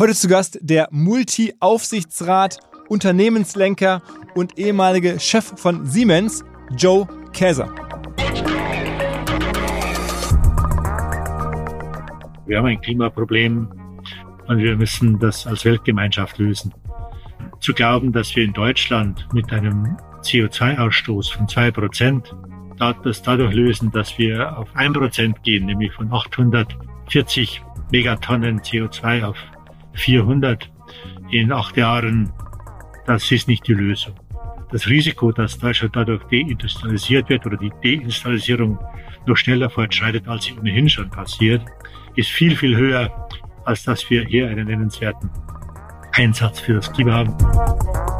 Heute zu Gast der Multi-Aufsichtsrat, Unternehmenslenker und ehemalige Chef von Siemens, Joe Käser. Wir haben ein Klimaproblem und wir müssen das als Weltgemeinschaft lösen. Zu glauben, dass wir in Deutschland mit einem CO2-Ausstoß von zwei Prozent das dadurch lösen, dass wir auf ein Prozent gehen, nämlich von 840 Megatonnen CO2 auf 400 in acht Jahren, das ist nicht die Lösung. Das Risiko, dass Deutschland dadurch deindustrialisiert wird oder die Deindustrialisierung noch schneller fortschreitet, als sie ohnehin schon passiert, ist viel, viel höher, als dass wir hier einen nennenswerten Einsatz für das Klima haben.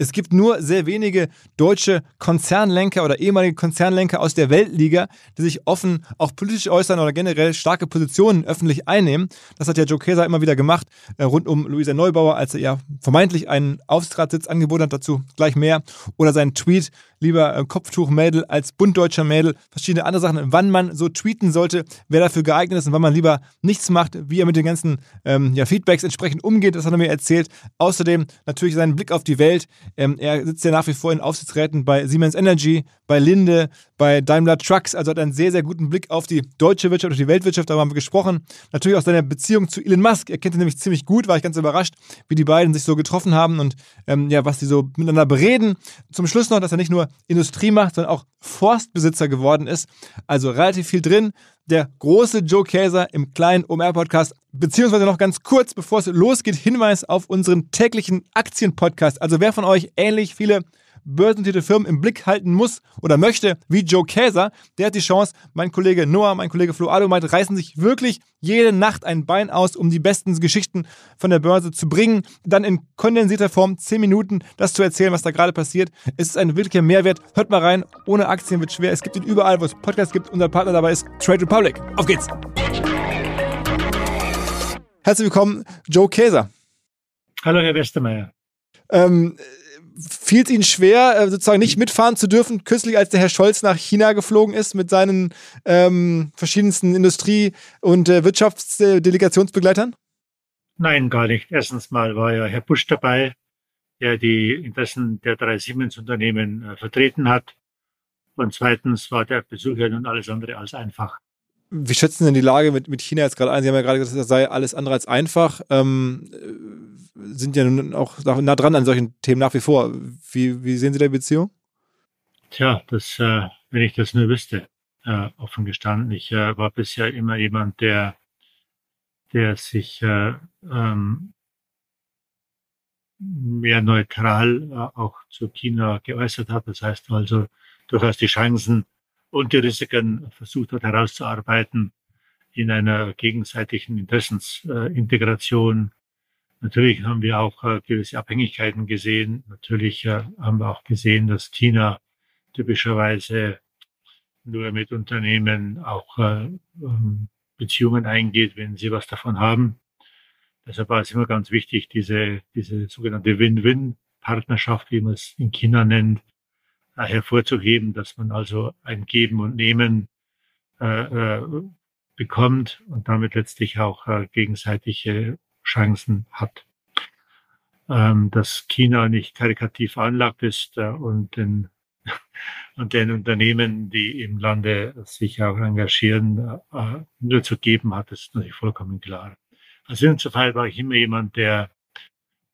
Es gibt nur sehr wenige deutsche Konzernlenker oder ehemalige Konzernlenker aus der Weltliga, die sich offen auch politisch äußern oder generell starke Positionen öffentlich einnehmen. Das hat ja Joe Keser immer wieder gemacht, äh, rund um Luisa Neubauer, als er ja vermeintlich einen Aufsichtsratssitz angeboten hat, dazu gleich mehr. Oder sein Tweet lieber äh, Kopftuchmädel als buntdeutscher Mädel, verschiedene andere Sachen, wann man so tweeten sollte, wer dafür geeignet ist und wann man lieber nichts macht, wie er mit den ganzen ähm, ja, Feedbacks entsprechend umgeht, das hat er mir erzählt. Außerdem natürlich seinen Blick auf die Welt. Ähm, er sitzt ja nach wie vor in Aufsichtsräten bei Siemens Energy, bei Linde, bei Daimler Trucks, also hat einen sehr, sehr guten Blick auf die deutsche Wirtschaft, auf die Weltwirtschaft, darüber haben wir gesprochen. Natürlich auch seine Beziehung zu Elon Musk, er kennt ihn nämlich ziemlich gut, war ich ganz überrascht, wie die beiden sich so getroffen haben und ähm, ja, was die so miteinander bereden. Zum Schluss noch, dass er nicht nur Industrie macht, sondern auch Forstbesitzer geworden ist. Also relativ viel drin. Der große Joe Käser im kleinen OMR-Podcast. Beziehungsweise noch ganz kurz, bevor es losgeht, Hinweis auf unseren täglichen Aktien-Podcast. Also wer von euch ähnlich viele börsennotierte Firmen im Blick halten muss oder möchte, wie Joe Käser, der hat die Chance, mein Kollege Noah, mein Kollege Flo Adomeit reißen sich wirklich jede Nacht ein Bein aus, um die besten Geschichten von der Börse zu bringen, dann in kondensierter Form 10 Minuten das zu erzählen, was da gerade passiert. Es ist ein wirklicher Mehrwert. Hört mal rein, ohne Aktien wird schwer. Es gibt ihn überall, wo es Podcasts gibt. Unser Partner dabei ist Trade Republic. Auf geht's! Herzlich willkommen, Joe Käser. Hallo, Herr Westermeier. Ähm, fiel es Ihnen schwer, äh, sozusagen nicht mitfahren zu dürfen, kürzlich als der Herr Scholz nach China geflogen ist mit seinen ähm, verschiedensten Industrie- und äh, Wirtschaftsdelegationsbegleitern? Nein, gar nicht. Erstens mal war ja Herr Busch dabei, der die Interessen der drei Siemens-Unternehmen äh, vertreten hat. Und zweitens war der Besuch ja nun alles andere als einfach. Wie schätzen Sie denn die Lage mit, mit China jetzt gerade ein? Sie haben ja gerade gesagt, das sei alles andere als einfach. Ähm, sind ja nun auch nah dran an solchen Themen nach wie vor. Wie, wie sehen Sie die Beziehung? Tja, das, äh, wenn ich das nur wüsste, äh, offen gestanden. Ich äh, war bisher immer jemand, der, der sich äh, ähm, mehr neutral äh, auch zu China geäußert hat. Das heißt also durchaus die Chancen und die Risiken versucht hat herauszuarbeiten in einer gegenseitigen Interessensintegration Natürlich haben wir auch äh, gewisse Abhängigkeiten gesehen. Natürlich äh, haben wir auch gesehen, dass China typischerweise nur mit Unternehmen auch äh, ähm, Beziehungen eingeht, wenn sie was davon haben. Deshalb war es immer ganz wichtig, diese, diese sogenannte Win-Win-Partnerschaft, wie man es in China nennt, äh, hervorzuheben, dass man also ein Geben und Nehmen äh, äh, bekommt und damit letztlich auch äh, gegenseitige Chancen hat. Ähm, dass China nicht karikativ veranlagt ist äh, und den und den Unternehmen, die im Lande sich auch engagieren, äh, nur zu geben hat, ist natürlich vollkommen klar. Also insofern war ich immer jemand, der,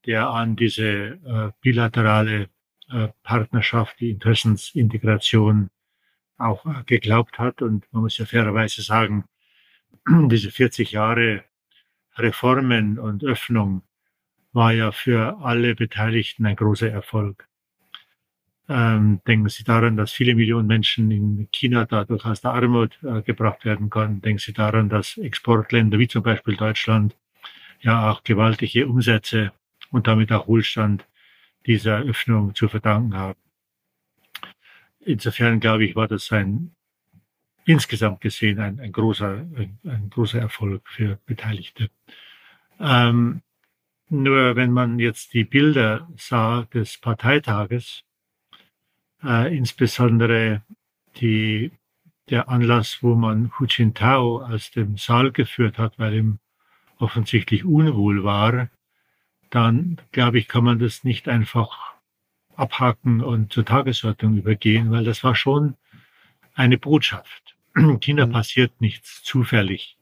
der an diese äh, bilaterale äh, Partnerschaft, die Interessensintegration auch äh, geglaubt hat. Und man muss ja fairerweise sagen, diese 40 Jahre Reformen und Öffnung war ja für alle Beteiligten ein großer Erfolg. Ähm, denken Sie daran, dass viele Millionen Menschen in China dadurch aus der Armut äh, gebracht werden konnten. Denken Sie daran, dass Exportländer wie zum Beispiel Deutschland ja auch gewaltige Umsätze und damit auch Wohlstand dieser Öffnung zu verdanken haben. Insofern glaube ich, war das ein insgesamt gesehen ein, ein großer ein, ein, großer Erfolg für Beteiligte. Ähm, nur wenn man jetzt die Bilder sah des Parteitages, äh, insbesondere die, der Anlass, wo man Hu Jintao aus dem Saal geführt hat, weil ihm offensichtlich unwohl war, dann glaube ich, kann man das nicht einfach abhaken und zur Tagesordnung übergehen, weil das war schon eine Botschaft. China mhm. passiert nichts zufällig.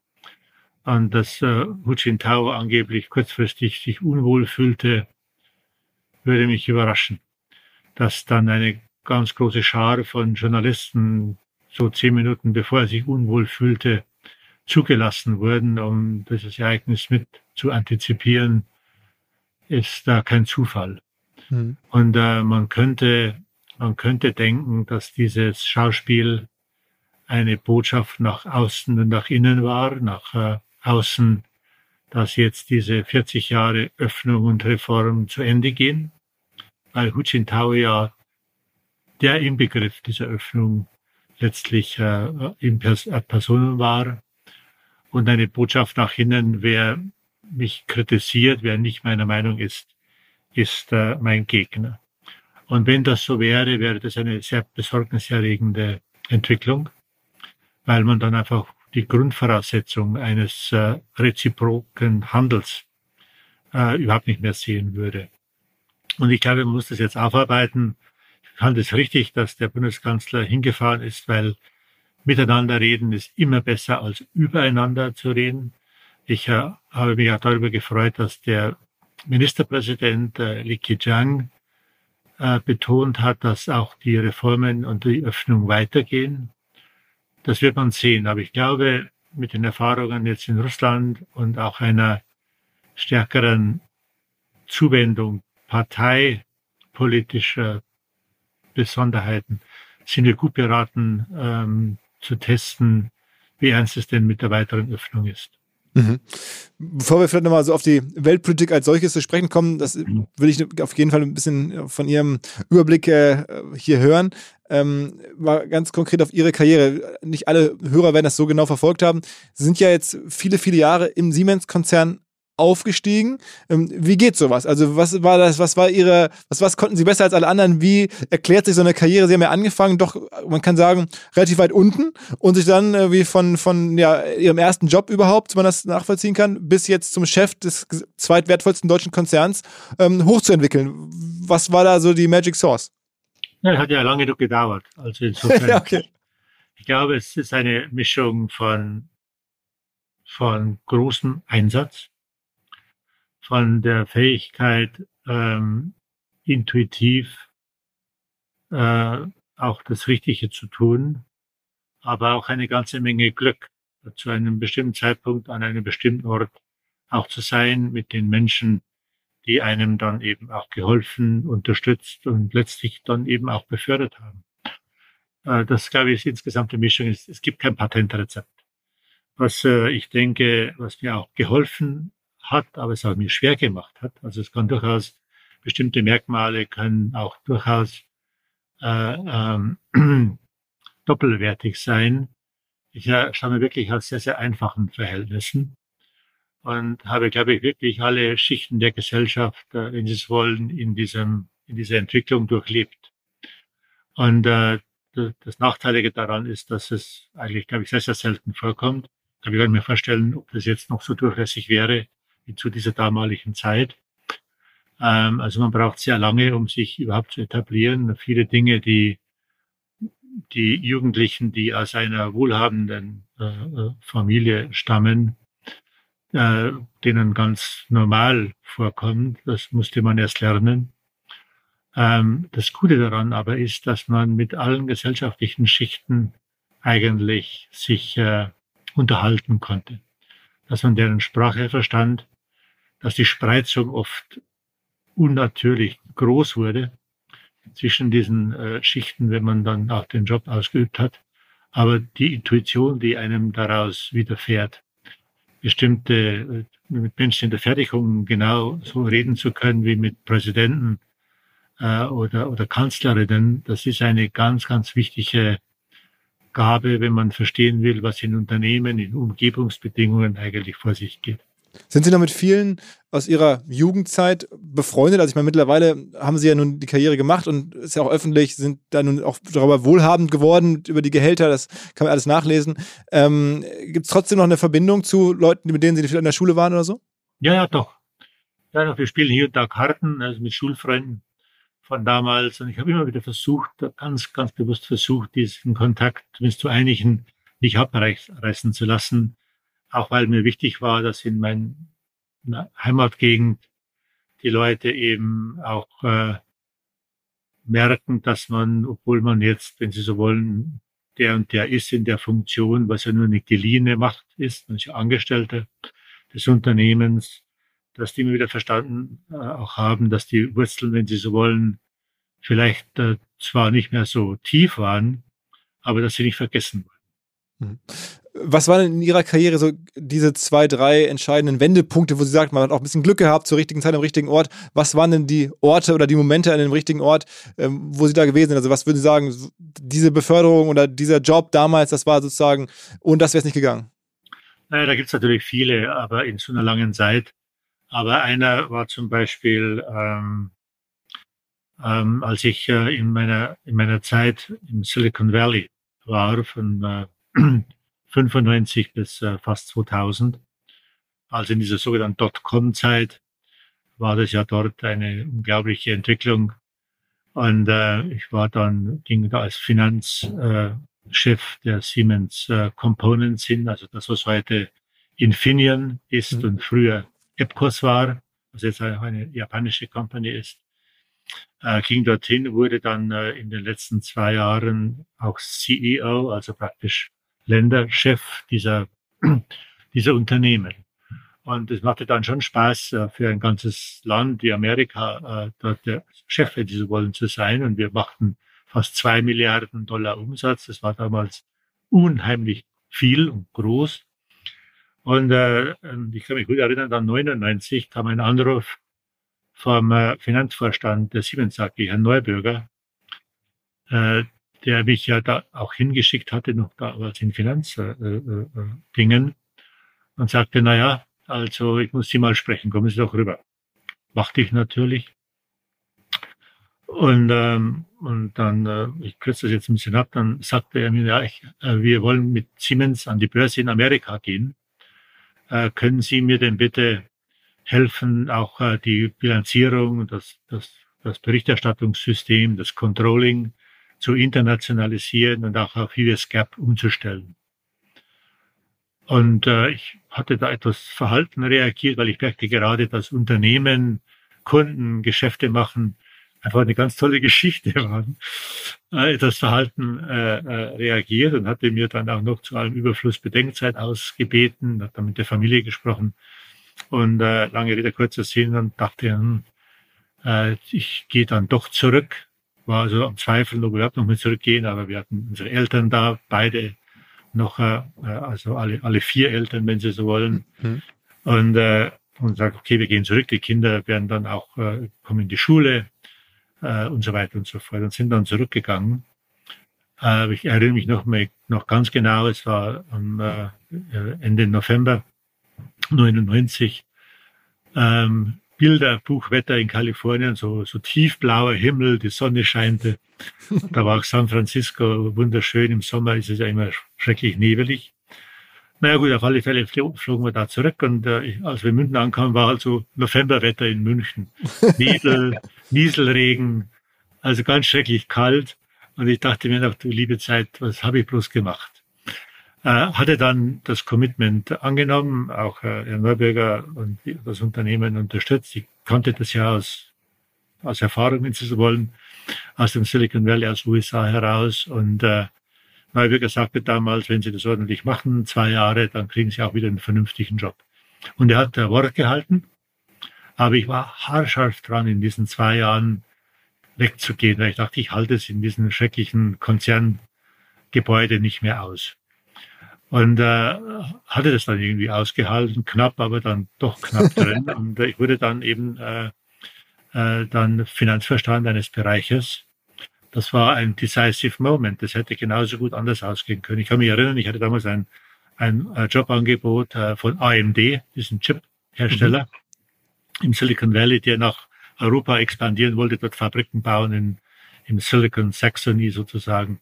Und dass äh, Hu Jintao angeblich kurzfristig sich unwohl fühlte, würde mich überraschen. Dass dann eine ganz große Schar von Journalisten so zehn Minuten bevor er sich unwohl fühlte, zugelassen wurden, um dieses Ereignis mit zu antizipieren, ist da kein Zufall. Mhm. Und äh, man könnte, man könnte denken, dass dieses Schauspiel eine Botschaft nach außen und nach innen war, nach äh, außen, dass jetzt diese 40 Jahre Öffnung und Reform zu Ende gehen, weil Hu Jintao ja der Inbegriff dieser Öffnung letztlich äh, in Pers Personen war und eine Botschaft nach innen, wer mich kritisiert, wer nicht meiner Meinung ist, ist äh, mein Gegner. Und wenn das so wäre, wäre das eine sehr besorgniserregende Entwicklung, weil man dann einfach die Grundvoraussetzung eines äh, reziproken Handels äh, überhaupt nicht mehr sehen würde. Und ich glaube, man muss das jetzt aufarbeiten. Ich fand es richtig, dass der Bundeskanzler hingefahren ist, weil miteinander reden ist immer besser als übereinander zu reden. Ich äh, habe mich auch darüber gefreut, dass der Ministerpräsident äh, Li Keqiang äh, betont hat, dass auch die Reformen und die Öffnung weitergehen. Das wird man sehen. Aber ich glaube, mit den Erfahrungen jetzt in Russland und auch einer stärkeren Zuwendung parteipolitischer Besonderheiten sind wir gut beraten, ähm, zu testen, wie ernst es denn mit der weiteren Öffnung ist. Mhm. Bevor wir vielleicht nochmal so auf die Weltpolitik als solches zu sprechen kommen, das will ich auf jeden Fall ein bisschen von Ihrem Überblick äh, hier hören. Ähm, mal ganz konkret auf Ihre Karriere. Nicht alle Hörer werden das so genau verfolgt haben. Sie sind ja jetzt viele, viele Jahre im Siemens-Konzern aufgestiegen. Ähm, wie geht sowas? Also was war das, was war ihre, was, was konnten sie besser als alle anderen? Wie erklärt sich so eine Karriere? Sie haben ja angefangen, doch, man kann sagen, relativ weit unten und sich dann äh, wie von, von ja, ihrem ersten Job überhaupt, wenn man das nachvollziehen kann, bis jetzt zum Chef des zweitwertvollsten deutschen Konzerns ähm, hochzuentwickeln. Was war da so die Magic Source? Ja, hat ja lange genug gedauert. Also insofern. ja, okay. Ich glaube, es ist eine Mischung von, von großem Einsatz, von der Fähigkeit, ähm, intuitiv äh, auch das Richtige zu tun, aber auch eine ganze Menge Glück, zu einem bestimmten Zeitpunkt an einem bestimmten Ort auch zu sein mit den Menschen, die einem dann eben auch geholfen, unterstützt und letztlich dann eben auch befördert haben. Äh, das, glaube ich, ist insgesamt die Mischung. Es gibt kein Patentrezept. Was äh, ich denke, was mir auch geholfen hat, aber es auch mir schwer gemacht hat. Also es kann durchaus bestimmte Merkmale können auch durchaus äh, ähm, doppelwertig sein. Ich äh, stamme wirklich aus sehr, sehr einfachen Verhältnissen und habe, glaube ich, wirklich alle Schichten der Gesellschaft, äh, wenn Sie es wollen, in diesem, in dieser Entwicklung durchlebt. Und äh, das Nachteilige daran ist, dass es eigentlich, glaube ich, sehr, sehr selten vorkommt. Ich kann mir vorstellen, ob das jetzt noch so durchlässig wäre zu dieser damaligen Zeit. Ähm, also man braucht sehr lange, um sich überhaupt zu etablieren. Viele Dinge, die die Jugendlichen, die aus einer wohlhabenden äh, äh, Familie stammen, äh, denen ganz normal vorkommen. Das musste man erst lernen. Ähm, das Gute daran aber ist, dass man mit allen gesellschaftlichen Schichten eigentlich sich äh, unterhalten konnte. Dass man deren Sprache verstand, dass die Spreizung oft unnatürlich groß wurde zwischen diesen äh, Schichten, wenn man dann auch den Job ausgeübt hat. Aber die Intuition, die einem daraus widerfährt, bestimmte äh, mit Menschen in der Fertigung genau so reden zu können wie mit Präsidenten äh, oder, oder Kanzlerinnen, das ist eine ganz, ganz wichtige Gabe, wenn man verstehen will, was in Unternehmen, in Umgebungsbedingungen eigentlich vor sich geht. Sind Sie noch mit vielen aus Ihrer Jugendzeit befreundet? Also ich meine, mittlerweile haben Sie ja nun die Karriere gemacht und ist ja auch öffentlich, sind da nun auch darüber wohlhabend geworden, über die Gehälter, das kann man alles nachlesen. Ähm, Gibt es trotzdem noch eine Verbindung zu Leuten, mit denen Sie in der Schule waren oder so? Ja, ja, doch. Ja, doch, wir spielen hier und da Karten, also mit Schulfreunden von damals. Und ich habe immer wieder versucht, ganz, ganz bewusst versucht, diesen Kontakt zumindest zu einigen nicht abreißen zu lassen auch weil mir wichtig war, dass in meiner Heimatgegend die Leute eben auch äh, merken, dass man, obwohl man jetzt, wenn sie so wollen, der und der ist in der Funktion, was ja nur eine geliehene Macht ist, man ist ja Angestellter des Unternehmens, dass die immer wieder verstanden äh, auch haben, dass die Wurzeln, wenn sie so wollen, vielleicht äh, zwar nicht mehr so tief waren, aber dass sie nicht vergessen wurden. Was waren in Ihrer Karriere so diese zwei, drei entscheidenden Wendepunkte, wo Sie sagt, man hat auch ein bisschen Glück gehabt zur richtigen Zeit am richtigen Ort? Was waren denn die Orte oder die Momente an dem richtigen Ort, ähm, wo Sie da gewesen sind? Also was würden Sie sagen, diese Beförderung oder dieser Job damals, das war sozusagen, und das wäre es nicht gegangen? Naja, da gibt es natürlich viele, aber in so einer langen Zeit. Aber einer war zum Beispiel, ähm, ähm, als ich äh, in, meiner, in meiner Zeit im Silicon Valley war, von äh, 95 bis äh, fast 2000. Also in dieser sogenannten Dotcom-Zeit war das ja dort eine unglaubliche Entwicklung. Und äh, ich war dann, ging da als Finanzchef äh, der Siemens äh, Components hin, also das, was heute Infineon ist mhm. und früher Epcos war, was jetzt eine japanische Company ist. Äh, ging dorthin, wurde dann äh, in den letzten zwei Jahren auch CEO, also praktisch Länderchef dieser, dieser Unternehmen. Und es machte dann schon Spaß äh, für ein ganzes Land wie Amerika, äh, dort der Chef, wenn Sie so wollen, zu sein. Und wir machten fast zwei Milliarden Dollar Umsatz. Das war damals unheimlich viel und groß. Und äh, ich kann mich gut erinnern, dann 99 kam ein Anruf vom äh, Finanzvorstand der Siemens AG, Herrn Neubürger, äh, der mich ja da auch hingeschickt hatte, noch da was in Finanzdingen, äh, äh, und sagte, na ja, also ich muss Sie mal sprechen, kommen Sie doch rüber. Machte ich natürlich. Und, ähm, und dann, äh, ich kürze das jetzt ein bisschen ab, dann sagte er mir, ja, ich, äh, wir wollen mit Siemens an die Börse in Amerika gehen. Äh, können Sie mir denn bitte helfen, auch äh, die Bilanzierung, das, das, das Berichterstattungssystem, das Controlling zu internationalisieren und auch auf US Gap umzustellen. Und äh, ich hatte da etwas verhalten reagiert, weil ich merkte gerade, dass Unternehmen, Kunden, Geschäfte machen, einfach eine ganz tolle Geschichte waren. Äh, etwas verhalten äh, äh, reagiert und hatte mir dann auch noch zu allem Überfluss Bedenkzeit ausgebeten, hat dann mit der Familie gesprochen und äh, lange Rede, kurzer Sinn und dachte, hm, äh, ich gehe dann doch zurück war also am Zweifeln, ob wir überhaupt noch mal zurückgehen, aber wir hatten unsere Eltern da, beide noch, äh, also alle, alle vier Eltern, wenn Sie so wollen. Mhm. Und, äh, und sagt, okay, wir gehen zurück, die Kinder werden dann auch, äh, kommen in die Schule äh, und so weiter und so fort und sind dann zurückgegangen. Äh, ich erinnere mich noch, mal, noch ganz genau, es war am äh, Ende November 99, ähm, Bilder, Buchwetter in Kalifornien, so, so tiefblauer Himmel, die Sonne scheinte. Da war auch San Francisco wunderschön. Im Sommer ist es ja immer schrecklich nebelig. Naja gut, auf alle Fälle flogen wir da zurück und äh, als wir in München ankamen, war also Novemberwetter in München. Nebel, Nieselregen, also ganz schrecklich kalt. Und ich dachte mir noch, du liebe Zeit, was habe ich bloß gemacht? Äh, hatte dann das Commitment angenommen, auch äh, Herr Neubürger und das Unternehmen unterstützt. Ich kannte das ja aus, aus Erfahrung, wenn Sie so wollen, aus dem Silicon Valley, aus USA heraus. Und äh, Neubürger sagte damals, wenn Sie das ordentlich machen, zwei Jahre, dann kriegen Sie auch wieder einen vernünftigen Job. Und er hat der Wort gehalten. Aber ich war haarscharf dran, in diesen zwei Jahren wegzugehen, weil ich dachte, ich halte es in diesem schrecklichen Konzerngebäude nicht mehr aus. Und äh, hatte das dann irgendwie ausgehalten, knapp, aber dann doch knapp drin. Und ich wurde dann eben äh, äh, dann Finanzverstand eines Bereiches das war ein decisive moment. Das hätte genauso gut anders ausgehen können. Ich kann mich erinnern, ich hatte damals ein, ein äh, Jobangebot äh, von AMD, diesen Chip-Hersteller mhm. im Silicon Valley, der nach Europa expandieren wollte, dort Fabriken bauen in, im Silicon Saxony sozusagen.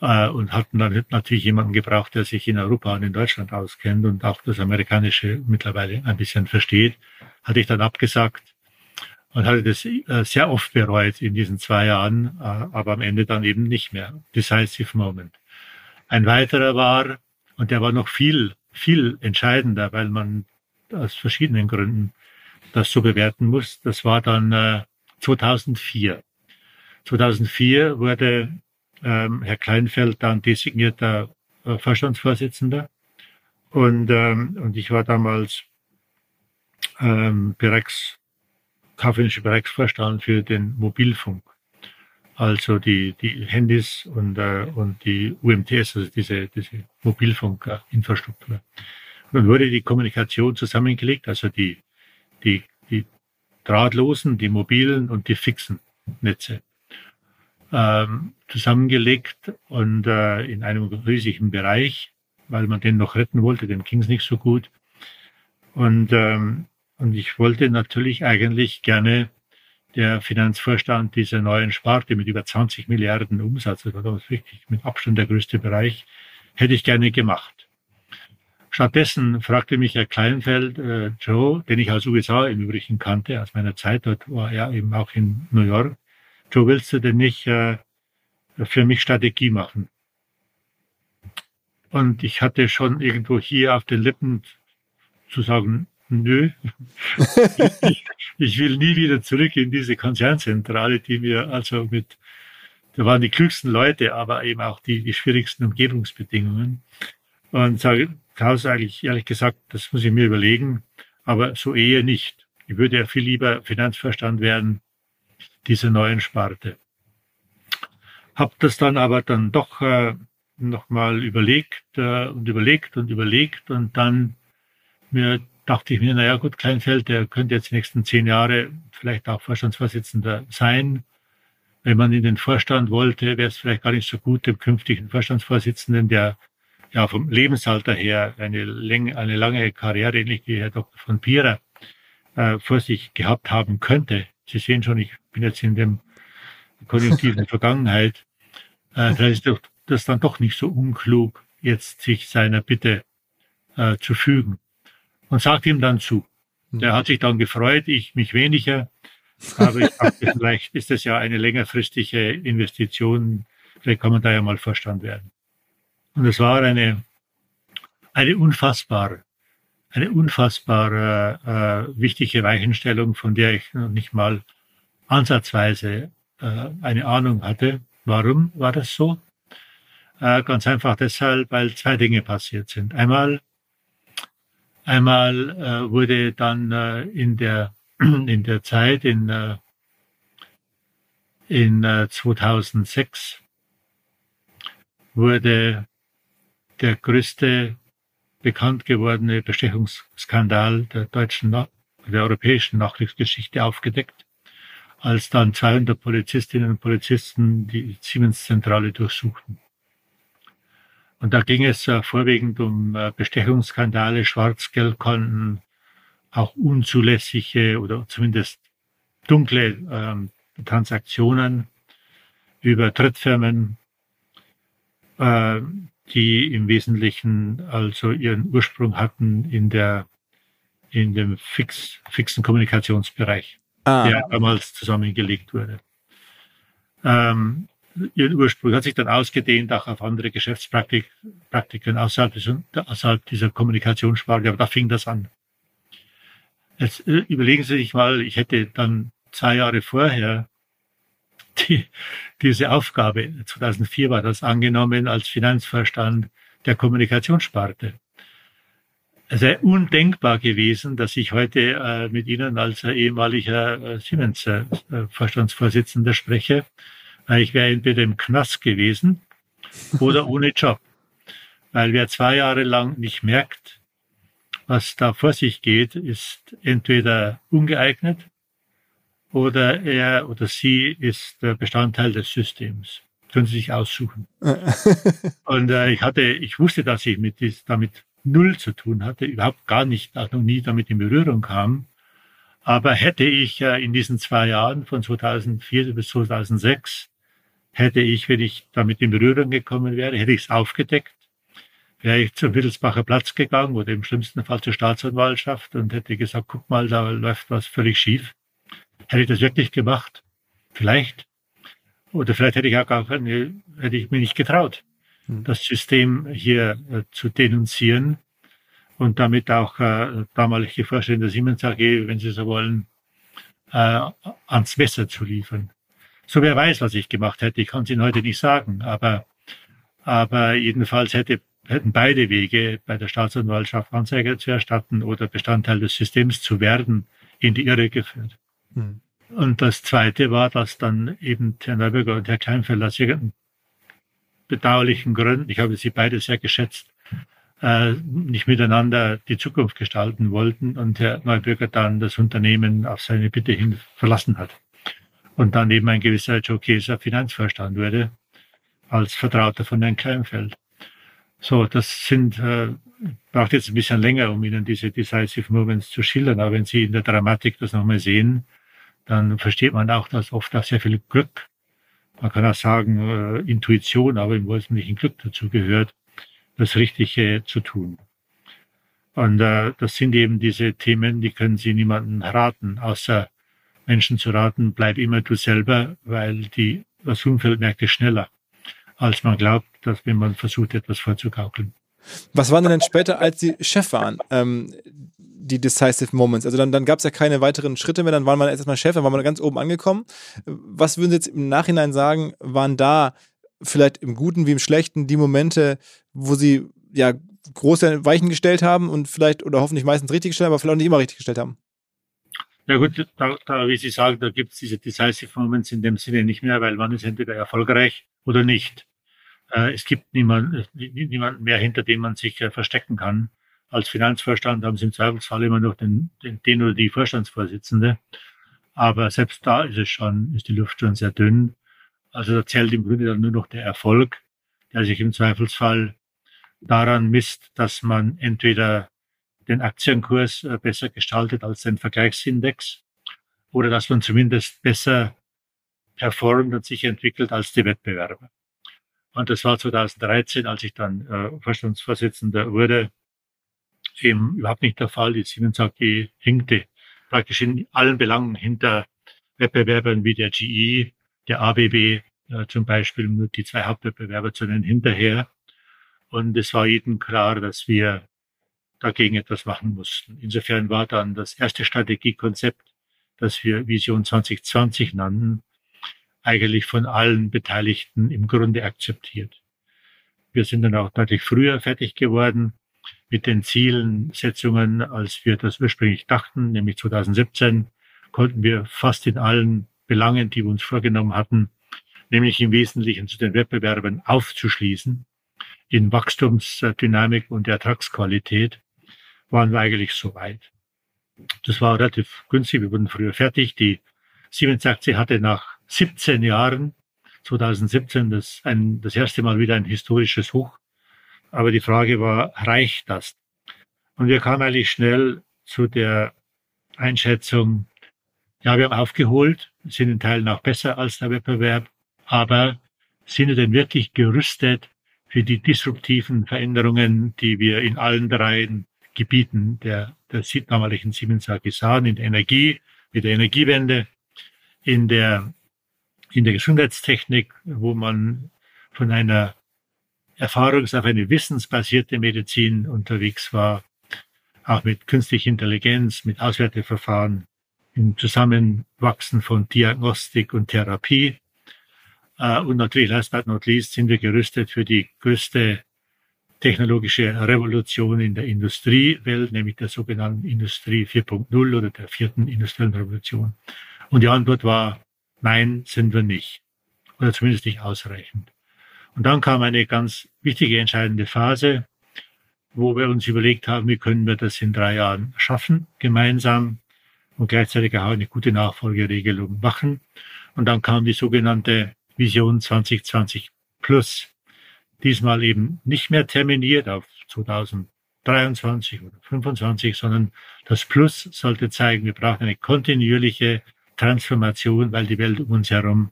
Äh, und hatten dann natürlich jemanden gebraucht, der sich in Europa und in Deutschland auskennt und auch das Amerikanische mittlerweile ein bisschen versteht. Hatte ich dann abgesagt und hatte das äh, sehr oft bereut in diesen zwei Jahren, äh, aber am Ende dann eben nicht mehr. Decisive Moment. Ein weiterer war, und der war noch viel, viel entscheidender, weil man aus verschiedenen Gründen das so bewerten muss. Das war dann 2004. Äh, 2004 wurde ähm, Herr Kleinfeld dann designierter Vorstandsvorsitzender und, ähm, und ich war damals ähm, bereits kaufmännische Bereichsvorstand für den Mobilfunk. Also die, die Handys und, äh, und die UMTS, also diese, diese Mobilfunkinfrastruktur. Dann wurde die Kommunikation zusammengelegt, also die, die, die drahtlosen, die mobilen und die fixen Netze ähm, zusammengelegt und äh, in einem riesigen Bereich, weil man den noch retten wollte, dem ging es nicht so gut. Und ähm, und ich wollte natürlich eigentlich gerne der Finanzvorstand dieser neuen Sparte mit über 20 Milliarden Umsatz, das war damals wirklich mit Abstand der größte Bereich, hätte ich gerne gemacht. Stattdessen fragte mich Herr Kleinfeld, äh, Joe, den ich aus USA im Übrigen kannte, aus meiner Zeit dort war er eben auch in New York, Joe, willst du denn nicht äh, für mich Strategie machen? Und ich hatte schon irgendwo hier auf den Lippen zu sagen, nö, ich, ich, will nie wieder zurück in diese Konzernzentrale, die mir also mit, da waren die klügsten Leute, aber eben auch die, die schwierigsten Umgebungsbedingungen. Und sage, Klaus, eigentlich ehrlich gesagt, das muss ich mir überlegen, aber so eher nicht. Ich würde ja viel lieber Finanzverstand werden, diese neuen Sparte. Hab das dann aber dann doch äh, nochmal überlegt äh, und überlegt und überlegt und dann mir dachte ich mir, naja gut, Kleinfeld, der könnte jetzt die nächsten zehn Jahre vielleicht auch Vorstandsvorsitzender sein. Wenn man in den Vorstand wollte, wäre es vielleicht gar nicht so gut, dem künftigen Vorstandsvorsitzenden, der ja vom Lebensalter her eine, Länge, eine lange Karriere, ähnlich wie Herr Dr. von Pierer, äh, vor sich gehabt haben könnte. Sie sehen schon, ich bin jetzt in dem konjunktiven Vergangenheit. Äh, da ist das dann doch nicht so unklug, jetzt sich seiner Bitte äh, zu fügen und sagt ihm dann zu. Der hat sich dann gefreut, ich mich weniger. Aber ich dachte, vielleicht ist das ja eine längerfristige Investition. Vielleicht kann man da ja mal Vorstand werden. Und es war eine, eine unfassbar, eine unfassbar äh, wichtige Weichenstellung, von der ich noch nicht mal ansatzweise äh, eine Ahnung hatte. Warum war das so? Äh, ganz einfach deshalb, weil zwei Dinge passiert sind. Einmal Einmal äh, wurde dann äh, in der in der Zeit in äh, in äh, 2006 wurde der größte bekannt gewordene Bestechungsskandal der deutschen der europäischen Nachkriegsgeschichte aufgedeckt, als dann 200 Polizistinnen und Polizisten die Siemens-Zentrale durchsuchten. Und da ging es äh, vorwiegend um äh, Bestechungsskandale, Schwarzgeldkonten, auch unzulässige oder zumindest dunkle ähm, Transaktionen über Drittfirmen, äh, die im Wesentlichen also ihren Ursprung hatten in der in dem fix, fixen Kommunikationsbereich, ah. der damals zusammengelegt wurde. Ähm, ihren Ursprung hat sich dann ausgedehnt auch auf andere Geschäftspraktiken außerhalb, des, außerhalb dieser Kommunikationssparte, aber da fing das an. Jetzt äh, überlegen Sie sich mal, ich hätte dann zwei Jahre vorher die, diese Aufgabe, 2004 war das angenommen als Finanzvorstand der Kommunikationssparte. Es wäre undenkbar gewesen, dass ich heute äh, mit Ihnen als äh, ehemaliger äh, Siemens-Vorstandsvorsitzender spreche. ich wäre entweder im Knast gewesen oder ohne Job. Weil wer zwei Jahre lang nicht merkt, was da vor sich geht, ist entweder ungeeignet oder er oder sie ist Bestandteil des Systems. Können Sie sich aussuchen. und äh, ich hatte, ich wusste, dass ich mit dies, damit null zu tun hatte, überhaupt gar nicht, auch noch nie damit in Berührung kam. Aber hätte ich äh, in diesen zwei Jahren von 2004 bis 2006, hätte ich, wenn ich damit in Berührung gekommen wäre, hätte ich es aufgedeckt, wäre ich zum Wittelsbacher Platz gegangen oder im schlimmsten Fall zur Staatsanwaltschaft und hätte gesagt, guck mal, da läuft was völlig schief. Hätte ich das wirklich gemacht? Vielleicht. Oder vielleicht hätte ich auch gar keine, hätte ich mir nicht getraut, hm. das System hier äh, zu denunzieren und damit auch äh, damalige Vorstände der Siemens AG, wenn Sie so wollen, äh, ans Messer zu liefern. So wer weiß, was ich gemacht hätte. Ich kann es Ihnen heute nicht sagen, aber, aber jedenfalls hätte, hätten beide Wege bei der Staatsanwaltschaft Anzeige zu erstatten oder Bestandteil des Systems zu werden, in die Irre geführt. Mhm. Und das Zweite war, dass dann eben Herr Neuberger und Herr Kleinfeld aus irgendeinen bedauerlichen Gründen, ich habe sie beide sehr geschätzt, äh, nicht miteinander die Zukunft gestalten wollten und Herr Neubürger dann das Unternehmen auf seine Bitte hin verlassen hat. Und dann eben ein gewisser Joe Keser Finanzvorstand wurde, als Vertrauter von Herrn Kleinfeld. So, das sind, äh, braucht jetzt ein bisschen länger, um Ihnen diese Decisive Moments zu schildern, aber wenn Sie in der Dramatik das nochmal sehen, dann versteht man auch, dass oft auch sehr viel Glück, man kann auch sagen äh, Intuition, aber im Wesentlichen Glück dazu gehört, das Richtige zu tun. Und äh, das sind eben diese Themen, die können Sie niemandem raten, außer Menschen zu raten, bleib immer du selber, weil die, das Umfeld merkt es schneller, als man glaubt, dass wenn man versucht, etwas vorzugaukeln. Was waren denn später, als Sie Chef waren? Ähm, die Decisive Moments. Also dann, dann gab es ja keine weiteren Schritte mehr, dann war man erstmal Chef, dann war man ganz oben angekommen. Was würden Sie jetzt im Nachhinein sagen, waren da vielleicht im Guten wie im Schlechten die Momente, wo Sie ja große Weichen gestellt haben und vielleicht oder hoffentlich meistens richtig gestellt, aber vielleicht auch nicht immer richtig gestellt haben? Ja gut, da, da wie Sie sagen, da gibt es diese Decisive Moments in dem Sinne nicht mehr, weil man ist entweder erfolgreich oder nicht. Äh, es gibt niemand, niemanden mehr, hinter dem man sich äh, verstecken kann als Finanzvorstand haben sie im Zweifelsfall immer noch den, den, den oder die Vorstandsvorsitzende. Aber selbst da ist es schon, ist die Luft schon sehr dünn. Also da zählt im Grunde dann nur noch der Erfolg, der sich im Zweifelsfall daran misst, dass man entweder den Aktienkurs äh, besser gestaltet als den Vergleichsindex oder dass man zumindest besser performt und sich entwickelt als die Wettbewerber. Und das war 2013, als ich dann äh, Vorstandsvorsitzender wurde, eben überhaupt nicht der Fall. Die Siemens AG hinkte praktisch in allen Belangen hinter Wettbewerbern wie der GE, der ABB äh, zum Beispiel, nur die zwei Hauptwettbewerber zu nennen, hinterher. Und es war jedem klar, dass wir dagegen etwas machen mussten. Insofern war dann das erste Strategiekonzept, das wir Vision 2020 nannten, eigentlich von allen Beteiligten im Grunde akzeptiert. Wir sind dann auch deutlich früher fertig geworden mit den Zielsetzungen, als wir das ursprünglich dachten, nämlich 2017, konnten wir fast in allen Belangen, die wir uns vorgenommen hatten, nämlich im Wesentlichen zu den Wettbewerben aufzuschließen. In Wachstumsdynamik und Ertragsqualität waren wir eigentlich so weit. Das war relativ günstig. Wir wurden früher fertig. Die Siemens-Aktie hatte nach 17 Jahren, 2017, das, ein, das erste Mal wieder ein historisches Hoch. Aber die Frage war, reicht das? Und wir kamen eigentlich schnell zu der Einschätzung, ja, wir haben aufgeholt, sind in Teilen auch besser als der Wettbewerb, aber sind wir denn wirklich gerüstet für die disruptiven Veränderungen, die wir in allen drei Gebieten der, der damaligen Siemens AG sahen, in der Energie, mit der Energiewende, in der, in der Gesundheitstechnik, wo man von einer erfahrungs- auf eine wissensbasierte Medizin unterwegs war, auch mit künstlicher Intelligenz, mit Auswerteverfahren, im Zusammenwachsen von Diagnostik und Therapie. Äh, und natürlich, last but not least, sind wir gerüstet für die größte technologische Revolution in der Industriewelt, nämlich der sogenannten Industrie 4.0 oder der vierten industriellen Revolution. Und die Antwort war, nein, sind wir nicht. Oder zumindest nicht ausreichend. Und dann kam eine ganz wichtige, entscheidende Phase, wo wir uns überlegt haben, wie können wir das in drei Jahren schaffen, gemeinsam und gleichzeitig auch eine gute Nachfolgeregelung machen. Und dann kam die sogenannte Vision 2020 Plus. Diesmal eben nicht mehr terminiert auf 2023 oder 2025, sondern das Plus sollte zeigen, wir brauchen eine kontinuierliche Transformation, weil die Welt um uns herum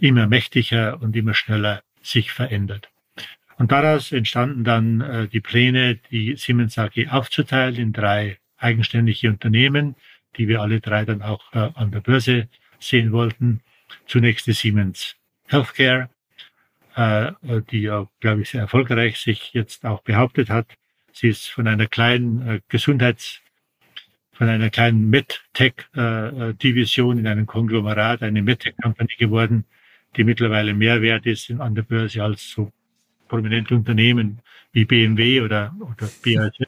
immer mächtiger und immer schneller sich verändert. Und daraus entstanden dann äh, die Pläne, die Siemens AG aufzuteilen in drei eigenständige Unternehmen, die wir alle drei dann auch äh, an der Börse sehen wollten. Zunächst die Siemens Healthcare, äh, die ja, glaube ich, sehr erfolgreich sich jetzt auch behauptet hat. Sie ist von einer kleinen äh, Gesundheits, von einer kleinen MedTech-Division äh, in einem Konglomerat, eine MedTech-Company geworden, die mittlerweile mehr wert ist an der Börse als so prominente Unternehmen wie BMW oder, oder BASF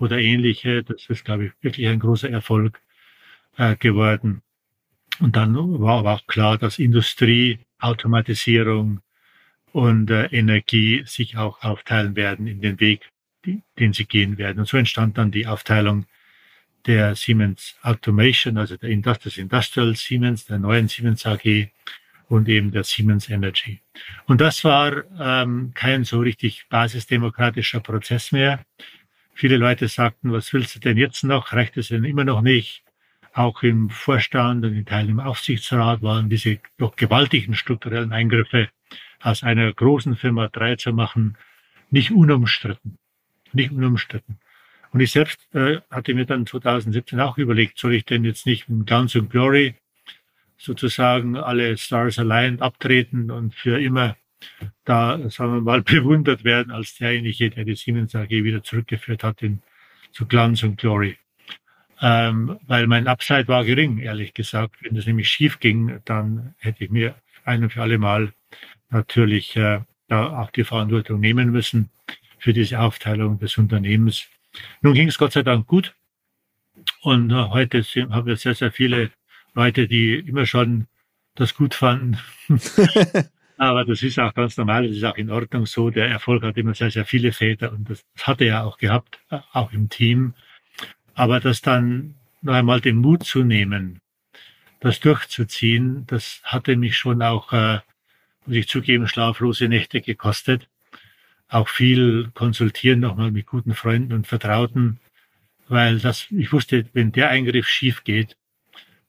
oder ähnliche. Das ist, glaube ich, wirklich ein großer Erfolg äh, geworden. Und dann war aber auch klar, dass Industrie, Automatisierung und äh, Energie sich auch aufteilen werden in den Weg, den sie gehen werden. Und so entstand dann die Aufteilung der Siemens Automation, also der Industrial, Industrial Siemens, der neuen Siemens AG und eben der Siemens Energy. Und das war ähm, kein so richtig basisdemokratischer Prozess mehr. Viele Leute sagten, was willst du denn jetzt noch? Reicht es denn immer noch nicht? Auch im Vorstand und in Teilen im Aufsichtsrat waren diese doch gewaltigen strukturellen Eingriffe aus einer großen Firma drei zu machen, nicht unumstritten. Nicht unumstritten. Und ich selbst äh, hatte mir dann 2017 auch überlegt, soll ich denn jetzt nicht mit Guns and Glory sozusagen alle Stars Aligned abtreten und für immer da, sagen wir mal, bewundert werden als derjenige, der die Siemens AG wieder zurückgeführt hat in, zu Glanz und Glory. Ähm, weil mein Upside war gering, ehrlich gesagt. Wenn das nämlich schief ging, dann hätte ich mir ein und für alle Mal natürlich äh, da auch die Verantwortung nehmen müssen für diese Aufteilung des Unternehmens. Nun ging es Gott sei Dank gut. Und äh, heute sind, haben wir sehr, sehr viele Leute, die immer schon das gut fanden. Aber das ist auch ganz normal, das ist auch in Ordnung so. Der Erfolg hat immer sehr, sehr viele Väter und das hat er ja auch gehabt, auch im Team. Aber das dann noch einmal den Mut zu nehmen, das durchzuziehen, das hatte mich schon auch, äh, muss ich zugeben, schlaflose Nächte gekostet. Auch viel konsultieren nochmal mit guten Freunden und Vertrauten, weil das, ich wusste, wenn der Eingriff schief geht,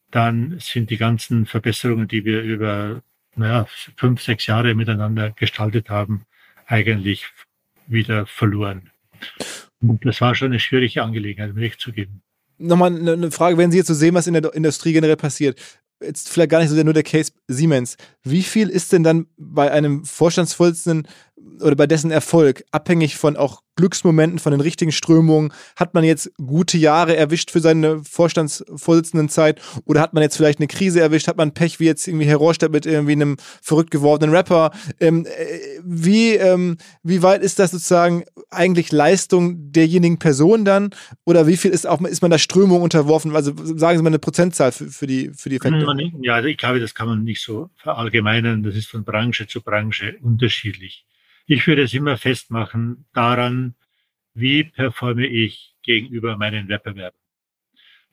dann sind die ganzen Verbesserungen, die wir über naja, fünf, sechs Jahre miteinander gestaltet haben, eigentlich wieder verloren. Und das war schon eine schwierige Angelegenheit, recht zu geben. Nochmal eine Frage, wenn Sie jetzt so sehen, was in der Industrie generell passiert jetzt vielleicht gar nicht so sehr nur der Case Siemens. Wie viel ist denn dann bei einem Vorstandsvorsitzenden oder bei dessen Erfolg abhängig von auch Glücksmomenten, von den richtigen Strömungen? Hat man jetzt gute Jahre erwischt für seine Vorstandsvorsitzendenzeit oder hat man jetzt vielleicht eine Krise erwischt? Hat man Pech wie jetzt irgendwie Herr Rohrstedt mit irgendwie einem verrückt gewordenen Rapper? Ähm, äh, wie, ähm, wie weit ist das sozusagen eigentlich Leistung derjenigen Person dann? Oder wie viel ist auch ist man der Strömung unterworfen? Also sagen Sie mal eine Prozentzahl für, für die für die Effekte. Ja, also ich glaube, das kann man nicht so verallgemeinern. Das ist von Branche zu Branche unterschiedlich. Ich würde es immer festmachen daran, wie performe ich gegenüber meinen Wettbewerbern.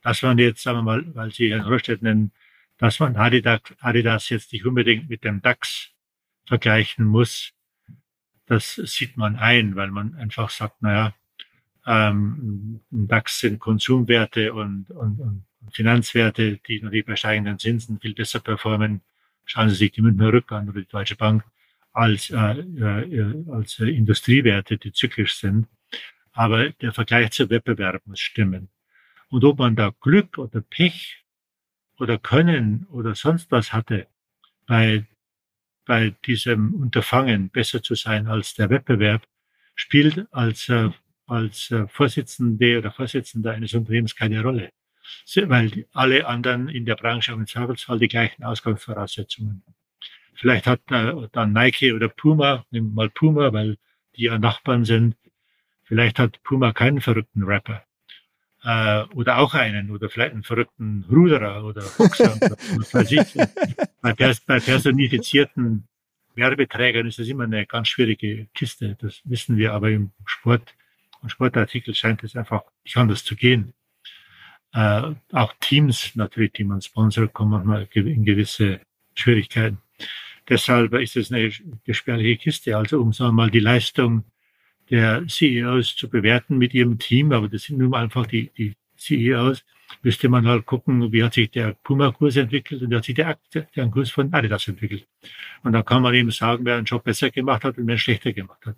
dass man jetzt, sagen wir mal, weil Sie Herrn Röstedt nennen, dass man Adidas, Adidas jetzt nicht unbedingt mit dem DAX vergleichen muss, das sieht man ein, weil man einfach sagt, naja, ähm, DAX sind Konsumwerte und, und, und Finanzwerte, die natürlich bei steigenden Zinsen viel besser performen. Schauen Sie sich die Münchner Rück an oder die Deutsche Bank als, äh, äh, als äh, Industriewerte, die zyklisch sind. Aber der Vergleich zum Wettbewerb muss stimmen. Und ob man da Glück oder Pech oder Können oder sonst was hatte, bei, bei diesem Unterfangen besser zu sein als der Wettbewerb, spielt als, äh, als äh, Vorsitzende oder Vorsitzender eines Unternehmens keine Rolle. Weil alle anderen in der Branche haben im Zweifelsfall die gleichen Ausgangsvoraussetzungen. Vielleicht hat äh, dann Nike oder Puma, nehmen wir mal Puma, weil die ja Nachbarn sind, vielleicht hat Puma keinen verrückten Rapper äh, oder auch einen oder vielleicht einen verrückten Ruderer oder Boxer. was weiß ich. Bei, pers bei personifizierten Werbeträgern ist das immer eine ganz schwierige Kiste. Das wissen wir, aber im Sport und Sportartikel scheint es einfach nicht anders zu gehen. Äh, auch Teams natürlich, die man sponsert, kommen manchmal in gewisse Schwierigkeiten. Deshalb ist es eine gefährliche Kiste. Also um sagen wir mal die Leistung der CEOs zu bewerten mit ihrem Team, aber das sind nun einfach die, die CEOs, müsste man halt gucken, wie hat sich der Puma-Kurs entwickelt und wie hat sich der, der Kurs von Adidas entwickelt. Und dann kann man eben sagen, wer einen Job besser gemacht hat und wer schlechter gemacht hat.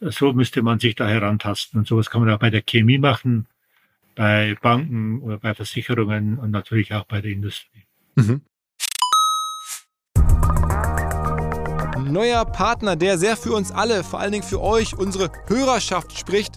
So müsste man sich da herantasten. Und sowas kann man auch bei der Chemie machen, bei Banken oder bei Versicherungen und natürlich auch bei der Industrie. Mhm. Neuer Partner, der sehr für uns alle, vor allen Dingen für euch, unsere Hörerschaft spricht.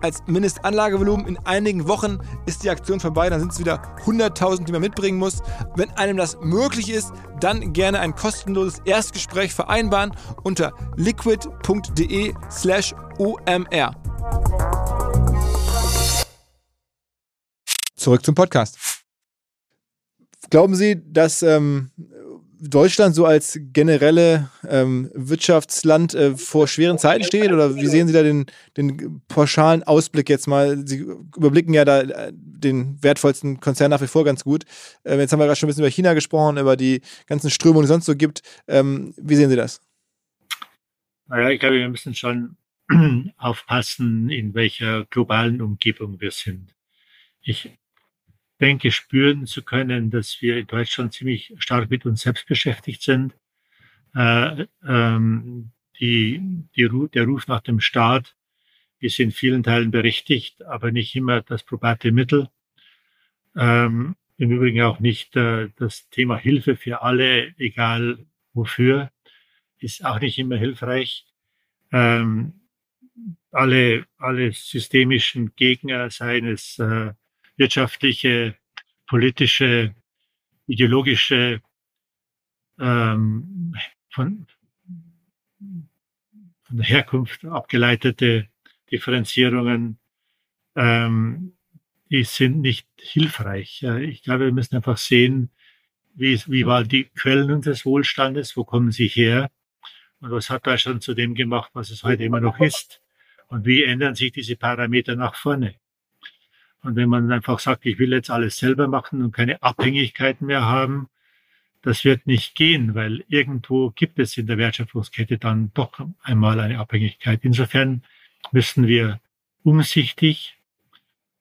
als Mindestanlagevolumen. Volumen. In einigen Wochen ist die Aktion vorbei, dann sind es wieder 100.000, die man mitbringen muss. Wenn einem das möglich ist, dann gerne ein kostenloses Erstgespräch vereinbaren unter liquid.de slash omr. Zurück zum Podcast. Glauben Sie, dass ähm, Deutschland so als generelle ähm, Wirtschaftsland äh, vor schweren Zeiten steht? Oder wie sehen Sie da den, den pauschalen Ausblick jetzt mal? Sie überblicken ja da äh, den wertvollsten Konzern nach wie vor ganz gut. Ähm, jetzt haben wir gerade schon ein bisschen über China gesprochen, über die ganzen Strömungen, die es sonst so gibt. Ähm, wie sehen Sie das? Naja, ich glaube, wir müssen schon aufpassen, in welcher globalen Umgebung wir sind. Ich denke, spüren zu können, dass wir in Deutschland ziemlich stark mit uns selbst beschäftigt sind. Äh, ähm, die, die, der Ruf nach dem Staat ist in vielen Teilen berechtigt, aber nicht immer das probate Mittel. Ähm, Im Übrigen auch nicht äh, das Thema Hilfe für alle, egal wofür, ist auch nicht immer hilfreich. Ähm, alle, alle systemischen Gegner, seien es äh, wirtschaftliche, politische, ideologische, ähm, von, von der Herkunft abgeleitete Differenzierungen, ähm, die sind nicht hilfreich. Ich glaube, wir müssen einfach sehen, wie, wie waren die Quellen unseres Wohlstandes, wo kommen sie her und was hat Deutschland zu dem gemacht, was es heute immer noch ist und wie ändern sich diese Parameter nach vorne. Und wenn man einfach sagt, ich will jetzt alles selber machen und keine Abhängigkeiten mehr haben, das wird nicht gehen, weil irgendwo gibt es in der Wertschöpfungskette dann doch einmal eine Abhängigkeit. Insofern müssen wir umsichtig,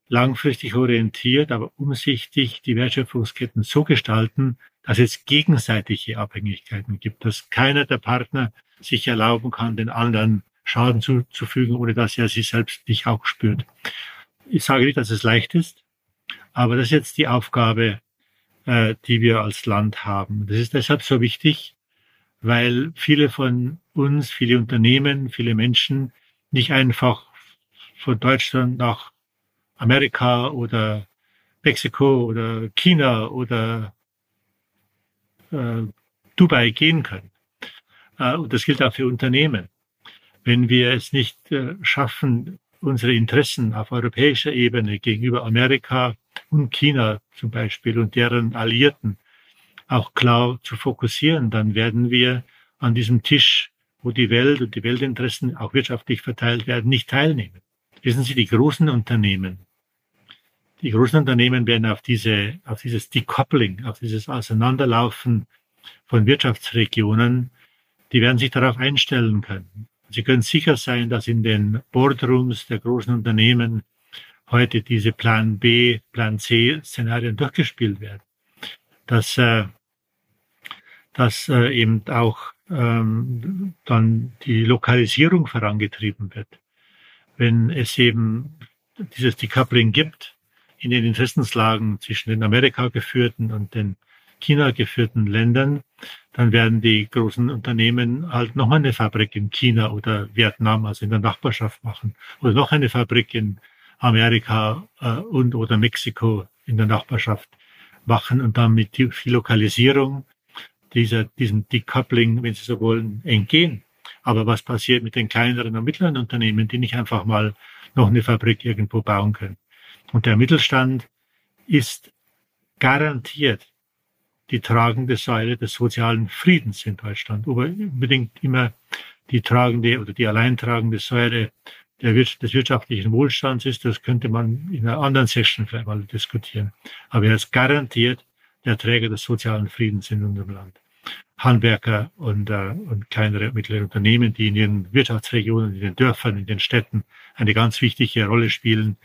langfristig orientiert, aber umsichtig die Wertschöpfungsketten so gestalten, dass es gegenseitige Abhängigkeiten gibt, dass keiner der Partner sich erlauben kann, den anderen Schaden zuzufügen, ohne dass er sich selbst nicht auch spürt. Ich sage nicht, dass es leicht ist, aber das ist jetzt die Aufgabe, äh, die wir als Land haben. Das ist deshalb so wichtig, weil viele von uns, viele Unternehmen, viele Menschen nicht einfach von Deutschland nach Amerika oder Mexiko oder China oder äh, Dubai gehen können. Äh, und das gilt auch für Unternehmen. Wenn wir es nicht äh, schaffen, unsere Interessen auf europäischer Ebene gegenüber Amerika und China zum Beispiel und deren Alliierten auch klar zu fokussieren, dann werden wir an diesem Tisch, wo die Welt und die Weltinteressen auch wirtschaftlich verteilt werden, nicht teilnehmen. Wissen Sie, die großen Unternehmen, die großen Unternehmen werden auf diese, auf dieses Decoupling, auf dieses Auseinanderlaufen von Wirtschaftsregionen, die werden sich darauf einstellen können. Sie können sicher sein, dass in den Boardrooms der großen Unternehmen heute diese Plan B, Plan C Szenarien durchgespielt werden. Dass, äh, dass äh, eben auch ähm, dann die Lokalisierung vorangetrieben wird. Wenn es eben dieses Decoupling gibt, in den Interessenslagen zwischen den Amerika geführten und den China geführten Ländern, dann werden die großen Unternehmen halt nochmal eine Fabrik in China oder Vietnam, also in der Nachbarschaft machen, oder noch eine Fabrik in Amerika äh, und oder Mexiko in der Nachbarschaft machen und dann mit die Lokalisierung dieser, diesem Decoupling, wenn Sie so wollen, entgehen. Aber was passiert mit den kleineren und mittleren Unternehmen, die nicht einfach mal noch eine Fabrik irgendwo bauen können? Und der Mittelstand ist garantiert die tragende Säule des sozialen Friedens in Deutschland. Aber unbedingt immer die tragende oder die alleintragende Säule der, des wirtschaftlichen Wohlstands ist, das könnte man in einer anderen Session vielleicht mal diskutieren. Aber er ist garantiert der Träger des sozialen Friedens in unserem Land. Handwerker und, äh, und kleinere und mittlere Unternehmen, die in ihren Wirtschaftsregionen, in den Dörfern, in den Städten eine ganz wichtige Rolle spielen,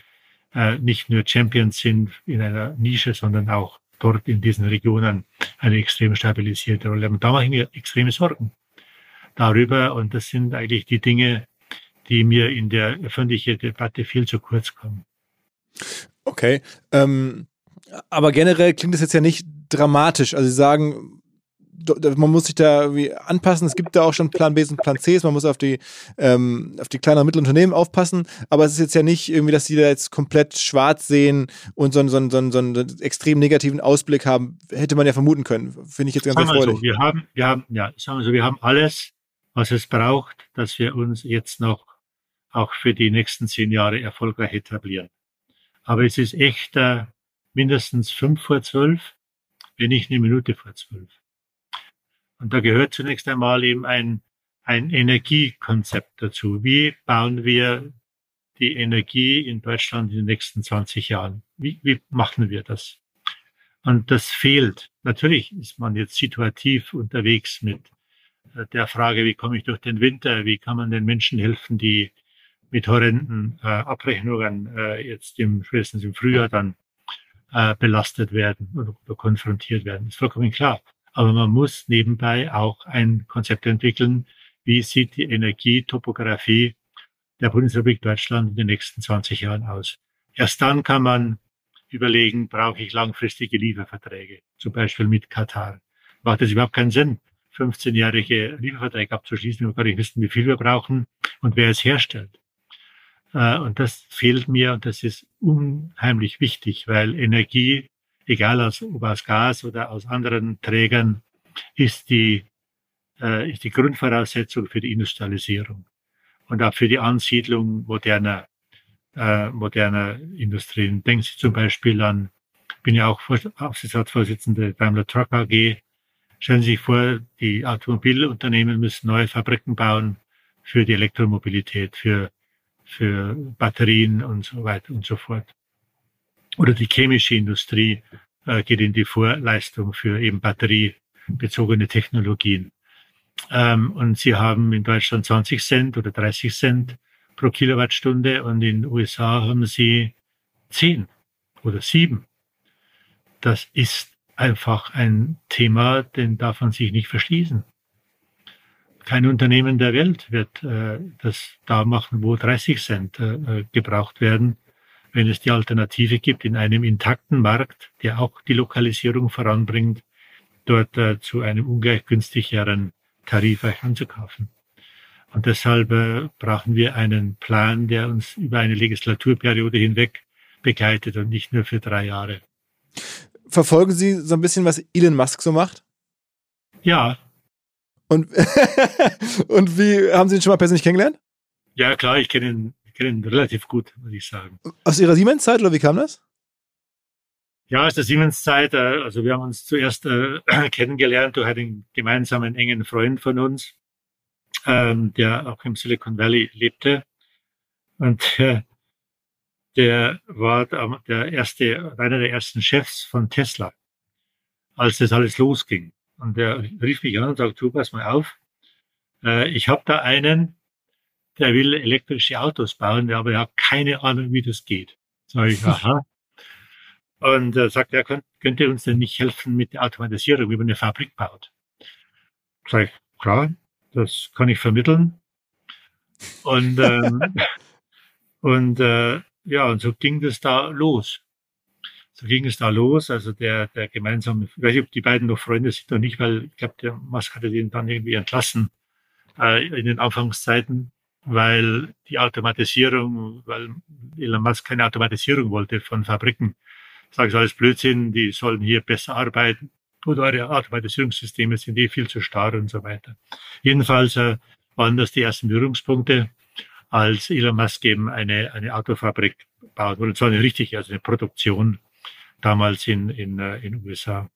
äh, nicht nur Champions sind in einer Nische, sondern auch dort in diesen Regionen eine extrem stabilisierte Rolle. Und da mache ich mir extreme Sorgen darüber. Und das sind eigentlich die Dinge, die mir in der öffentlichen Debatte viel zu kurz kommen. Okay. Ähm, aber generell klingt das jetzt ja nicht dramatisch. Also Sie sagen, man muss sich da irgendwie anpassen. Es gibt da auch schon Plan B und Plan C. Man muss auf die, ähm, auf die kleinen und mittleren Unternehmen aufpassen. Aber es ist jetzt ja nicht irgendwie, dass die da jetzt komplett schwarz sehen und so, so, so, so einen extrem negativen Ausblick haben. Hätte man ja vermuten können. Finde ich jetzt ganz erfreulich. So, wir haben, wir haben, ja, sagen wir so, wir haben alles, was es braucht, dass wir uns jetzt noch auch für die nächsten zehn Jahre erfolgreich etablieren. Aber es ist echt äh, mindestens fünf vor zwölf, wenn nicht eine Minute vor zwölf. Und da gehört zunächst einmal eben ein, ein Energiekonzept dazu. Wie bauen wir die Energie in Deutschland in den nächsten 20 Jahren? Wie, wie machen wir das? Und das fehlt. Natürlich ist man jetzt situativ unterwegs mit äh, der Frage, wie komme ich durch den Winter? Wie kann man den Menschen helfen, die mit horrenden äh, Abrechnungen äh, jetzt im, spätestens im Frühjahr dann äh, belastet werden oder, konfrontiert werden? ist vollkommen klar. Aber man muss nebenbei auch ein Konzept entwickeln, wie sieht die Energietopographie der Bundesrepublik Deutschland in den nächsten 20 Jahren aus. Erst dann kann man überlegen, brauche ich langfristige Lieferverträge, zum Beispiel mit Katar. Macht es überhaupt keinen Sinn, 15-jährige Lieferverträge abzuschließen, wenn wir gar nicht wissen, wie viel wir brauchen und wer es herstellt. Äh, und das fehlt mir und das ist unheimlich wichtig, weil Energie egal aus, ob aus Gas oder aus anderen Trägern, ist die, äh, ist die Grundvoraussetzung für die Industrialisierung und auch für die Ansiedlung moderner, äh, moderner Industrien. Denken Sie zum Beispiel an, bin ja auch Aufsichtsratsvorsitzende Daimler Truck AG. Stellen Sie sich vor, die Automobilunternehmen müssen neue Fabriken bauen für die Elektromobilität, für, für Batterien und so weiter und so fort oder die chemische Industrie äh, geht in die Vorleistung für eben batteriebezogene Technologien. Ähm, und sie haben in Deutschland 20 Cent oder 30 Cent pro Kilowattstunde und in den USA haben sie zehn oder sieben. Das ist einfach ein Thema, den darf man sich nicht verschließen. Kein Unternehmen der Welt wird äh, das da machen, wo 30 Cent äh, gebraucht werden, wenn es die Alternative gibt in einem intakten Markt, der auch die Lokalisierung voranbringt, dort äh, zu einem ungleich günstigeren Tarif anzukaufen. Und deshalb äh, brauchen wir einen Plan, der uns über eine Legislaturperiode hinweg begleitet und nicht nur für drei Jahre. Verfolgen Sie so ein bisschen, was Elon Musk so macht? Ja. Und, und wie haben Sie ihn schon mal persönlich kennengelernt? Ja, klar, ich kenne ihn, ich kenne ihn relativ gut, muss ich sagen. Aus Ihrer Siemens-Zeit oder wie kam das? Ja, aus der Siemens-Zeit. Äh, also wir haben uns zuerst äh, kennengelernt durch einen gemeinsamen engen Freund von uns, ähm, der auch im Silicon Valley lebte. Und äh, der war der erste, einer der ersten Chefs von Tesla, als das alles losging. Und der rief mich an und sagte, du, pass mal auf, äh, ich habe da einen, der will elektrische Autos bauen, aber er hat keine Ahnung, wie das geht. Sag ich, aha. Und er sagt, er könnt, könnte uns denn nicht helfen mit der Automatisierung, wie man eine Fabrik baut. Sag ich, klar, das kann ich vermitteln. Und, ähm, und äh, ja, und so ging das da los. So ging es da los. Also der, der gemeinsame, ich weiß nicht, ob die beiden noch Freunde sind oder nicht, weil ich glaube, der Musk hatte den dann irgendwie entlassen äh, in den Anfangszeiten, weil die Automatisierung, weil Elon Musk keine Automatisierung wollte von Fabriken. Ich sage, es alles Blödsinn, die sollen hier besser arbeiten. Oder eure Automatisierungssysteme sind eh viel zu starr und so weiter. Jedenfalls äh, waren das die ersten Berührungspunkte als Elon Musk eben eine, eine Autofabrik baut. Und zwar eine richtige, also eine Produktion damals in, in, äh, in USA.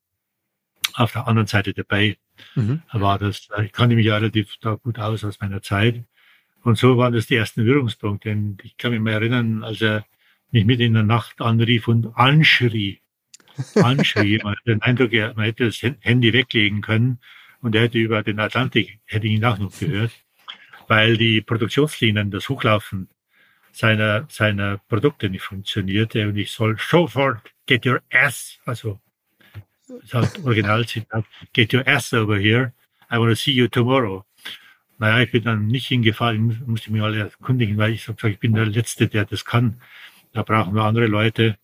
Auf der anderen Seite Bay mhm. war das, äh, ich kannte mich ja relativ da gut aus aus meiner Zeit. Und so waren das die ersten Berührungspunkte. Und ich kann mich mal erinnern, als er mich mit in der Nacht anrief und anschrie. Anschrie. man hat den Eindruck, man hätte das Handy weglegen können und er hätte über den Atlantik, hätte ihn auch noch gehört weil die Produktionslinien, das Hochlaufen seiner, seiner Produkte nicht funktionierte und ich soll sofort get your ass, also das Originalzitat, get your ass over here, I want to see you tomorrow. Naja, ich bin dann nicht hingefahren, musste mich alle erkundigen, weil ich gesagt ich bin der Letzte, der das kann. Da brauchen wir andere Leute.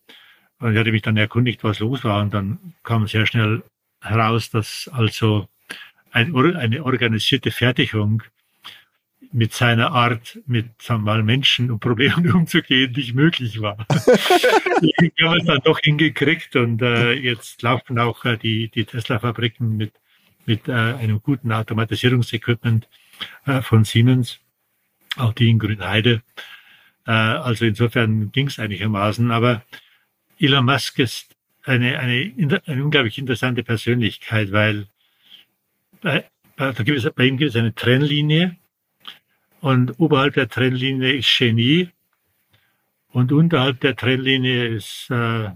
Und ich hatte mich dann erkundigt, was los war. Und dann kam sehr schnell heraus, dass also ein, eine organisierte Fertigung mit seiner Art, mit sagen wir mal, Menschen und Problemen umzugehen, nicht möglich war. wir haben es dann doch hingekriegt und äh, jetzt laufen auch äh, die, die Tesla-Fabriken mit, mit äh, einem guten Automatisierungsequipment von Siemens, auch die in Grünheide. Äh, also insofern ging es einigermaßen, aber Elon Musk ist eine, eine, eine unglaublich interessante Persönlichkeit, weil bei, gibt es, bei ihm gibt es eine Trennlinie und oberhalb der Trennlinie ist Genie. Und unterhalb der Trennlinie ist äh,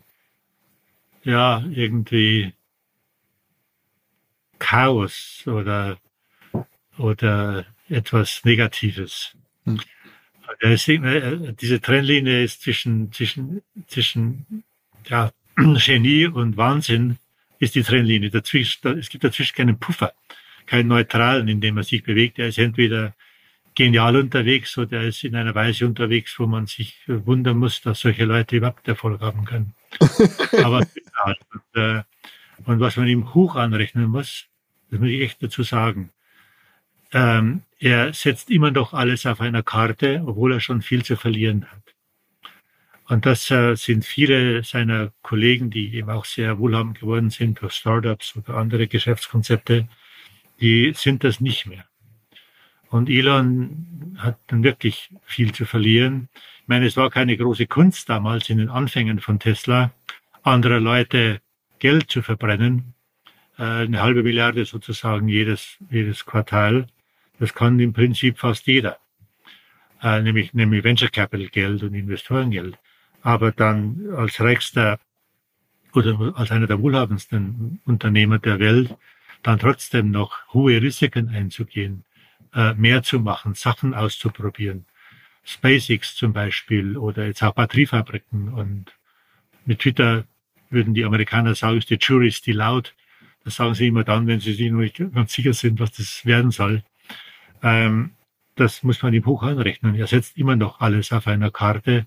ja irgendwie Chaos oder oder etwas Negatives. Hm. Äh, diese Trennlinie ist zwischen zwischen zwischen ja, Genie und Wahnsinn ist die Trennlinie. Dazwischen, es gibt dazwischen keinen Puffer, keinen neutralen, in dem man sich bewegt. Er ist entweder genial unterwegs oder er ist in einer Weise unterwegs, wo man sich wundern muss, dass solche Leute überhaupt Erfolg haben können. Aber und, äh, und was man ihm hoch anrechnen muss, das muss ich echt dazu sagen. Ähm, er setzt immer noch alles auf einer Karte, obwohl er schon viel zu verlieren hat. Und das äh, sind viele seiner Kollegen, die eben auch sehr wohlhabend geworden sind durch Startups oder andere Geschäftskonzepte, die sind das nicht mehr. Und Elon hat dann wirklich viel zu verlieren. Ich meine, es war keine große Kunst damals in den Anfängen von Tesla, andere Leute Geld zu verbrennen. Äh, eine halbe Milliarde sozusagen jedes, jedes Quartal. Das kann im Prinzip fast jeder. Äh, nämlich, nämlich Venture Capital Geld und Investorengeld. Aber dann als reichster oder als einer der wohlhabendsten Unternehmer der Welt dann trotzdem noch hohe Risiken einzugehen äh, mehr zu machen, Sachen auszuprobieren. SpaceX zum Beispiel oder jetzt auch Batteriefabriken und mit Twitter würden die Amerikaner sagen, ist die Jury ist die laut. Das sagen sie immer dann, wenn sie sich noch nicht ganz sicher sind, was das werden soll. Ähm, das muss man ihm hoch anrechnen. Er setzt immer noch alles auf einer Karte,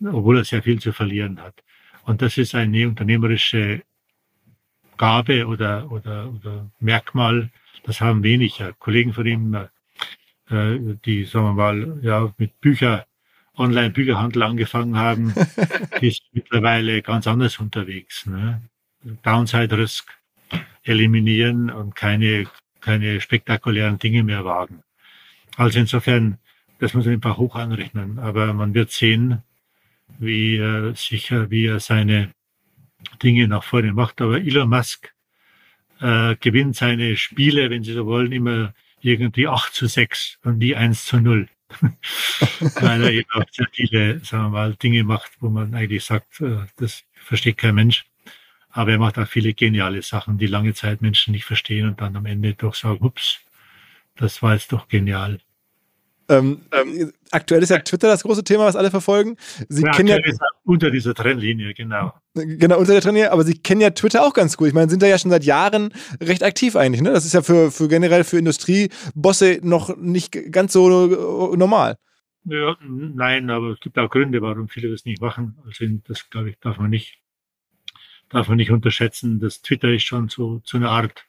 obwohl er sehr viel zu verlieren hat. Und das ist eine unternehmerische Gabe oder, oder, oder Merkmal. Das haben weniger Kollegen von ihm, äh, die, sagen wir mal, ja, mit Bücher, Online-Bücherhandel angefangen haben, die ist mittlerweile ganz anders unterwegs. Ne? Downside Risk eliminieren und keine, keine spektakulären Dinge mehr wagen. Also insofern, das muss man einfach hoch anrechnen. Aber man wird sehen, wie äh, sicher, wie er seine Dinge nach vorne macht. Aber Elon Musk äh, gewinnt seine Spiele, wenn Sie so wollen, immer irgendwie 8 zu 6 und nie 1 zu 0. Weil er eben auch sehr viele, sagen wir mal, Dinge macht, wo man eigentlich sagt, äh, das versteht kein Mensch. Aber er macht auch viele geniale Sachen, die lange Zeit Menschen nicht verstehen und dann am Ende doch sagen, ups, das war jetzt doch genial. Ähm, ähm, aktuell ist ja Twitter das große Thema, was alle verfolgen. Sie ja, kennen ja unter dieser Trennlinie, genau. Genau, unter der Trennlinie, aber Sie kennen ja Twitter auch ganz gut. Ich meine, sind da ja schon seit Jahren recht aktiv eigentlich. Ne? Das ist ja für, für generell für Industriebosse noch nicht ganz so äh, normal. Ja, nein, aber es gibt auch Gründe, warum viele das nicht machen. Also das, glaube ich, darf man nicht, darf man nicht unterschätzen. Das Twitter ist schon so, so eine Art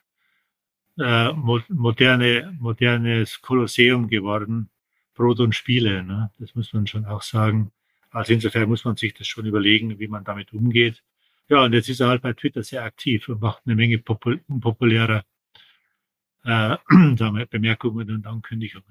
äh, moderne, modernes Kolosseum geworden, Brot und Spiele. Ne? Das muss man schon auch sagen. Also insofern muss man sich das schon überlegen, wie man damit umgeht. Ja, und jetzt ist er halt bei Twitter sehr aktiv und macht eine Menge popul unpopulärer äh, Bemerkungen und Ankündigungen.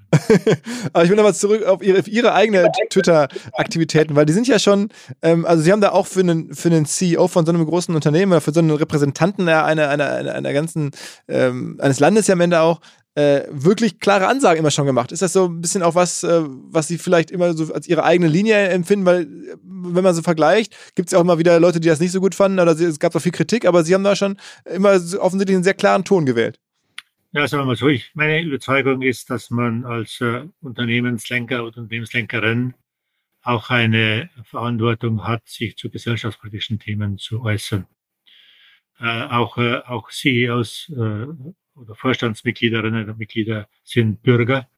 Aber ich will nochmal zurück auf Ihre, auf ihre eigene Twitter-Aktivitäten, weil die sind ja schon, ähm, also Sie haben da auch für einen, für einen CEO von so einem großen Unternehmen oder für so einen Repräsentanten einer, einer, einer, einer ganzen, ähm, eines Landes ja am Ende auch, äh, wirklich klare Ansagen immer schon gemacht. Ist das so ein bisschen auch was, äh, was Sie vielleicht immer so als Ihre eigene Linie empfinden? Weil, wenn man so vergleicht, gibt es ja auch immer wieder Leute, die das nicht so gut fanden oder es gab auch viel Kritik, aber Sie haben da schon immer offensichtlich einen sehr klaren Ton gewählt. Ja, sagen wir mal so, ich, meine Überzeugung ist, dass man als äh, Unternehmenslenker oder Unternehmenslenkerin auch eine Verantwortung hat, sich zu gesellschaftspolitischen Themen zu äußern. Äh, auch, äh, auch CEOs äh, oder Vorstandsmitgliederinnen und Mitglieder sind Bürger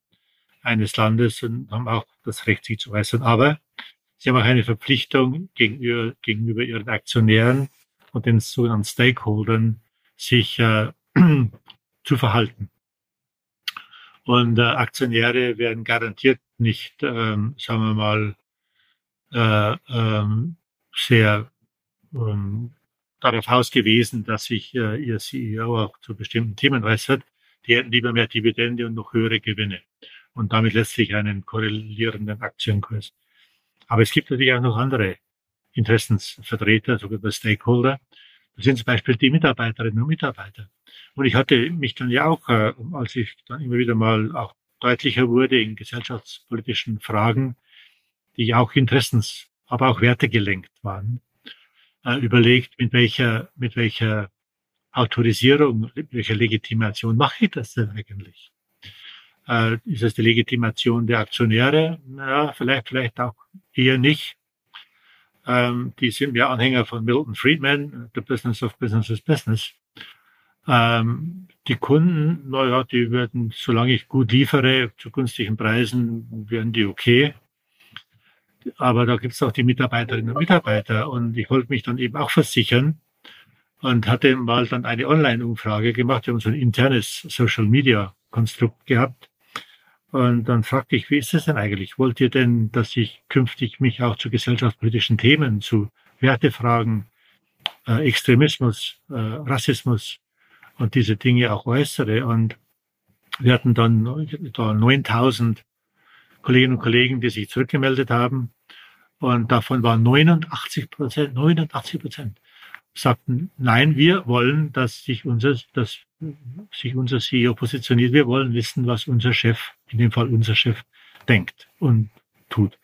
eines Landes und haben auch das Recht, sich zu äußern. Aber sie haben auch eine Verpflichtung gegenüber, gegenüber ihren Aktionären und den sogenannten Stakeholdern, sich äh, zu verhalten. Und äh, Aktionäre werden garantiert nicht, ähm, sagen wir mal, äh, ähm, sehr ähm, darauf ausgewiesen, dass sich äh, ihr CEO auch zu bestimmten Themen äußert. Die hätten lieber mehr Dividende und noch höhere Gewinne und damit letztlich einen korrelierenden Aktienkurs. Aber es gibt natürlich auch noch andere Interessensvertreter, sogenannte Stakeholder. Das sind zum Beispiel die Mitarbeiterinnen und Mitarbeiter. Und ich hatte mich dann ja auch, äh, als ich dann immer wieder mal auch deutlicher wurde in gesellschaftspolitischen Fragen, die auch Interessens, aber auch Werte gelenkt waren, äh, überlegt, mit welcher, mit welcher Autorisierung, mit welcher Legitimation mache ich das denn eigentlich? Äh, ist es die Legitimation der Aktionäre? Ja, vielleicht, vielleicht auch eher nicht. Ähm, die sind ja Anhänger von Milton Friedman, The Business of Business is Business. Ähm, die Kunden, naja, die werden, solange ich gut liefere, zu günstigen Preisen, werden die okay. Aber da gibt es auch die Mitarbeiterinnen und Mitarbeiter. Und ich wollte mich dann eben auch versichern und hatte mal dann eine Online-Umfrage gemacht. Wir haben so ein internes Social-Media-Konstrukt gehabt. Und dann fragte ich, wie ist es denn eigentlich? Wollt ihr denn, dass ich künftig mich auch zu gesellschaftspolitischen Themen, zu Wertefragen, äh, Extremismus, äh, Rassismus, und diese Dinge auch äußere. Und wir hatten dann da 9000 Kolleginnen und Kollegen, die sich zurückgemeldet haben. Und davon waren 89 Prozent, 89 Prozent sagten, nein, wir wollen, dass sich unser, dass sich unser CEO positioniert. Wir wollen wissen, was unser Chef, in dem Fall unser Chef, denkt und tut.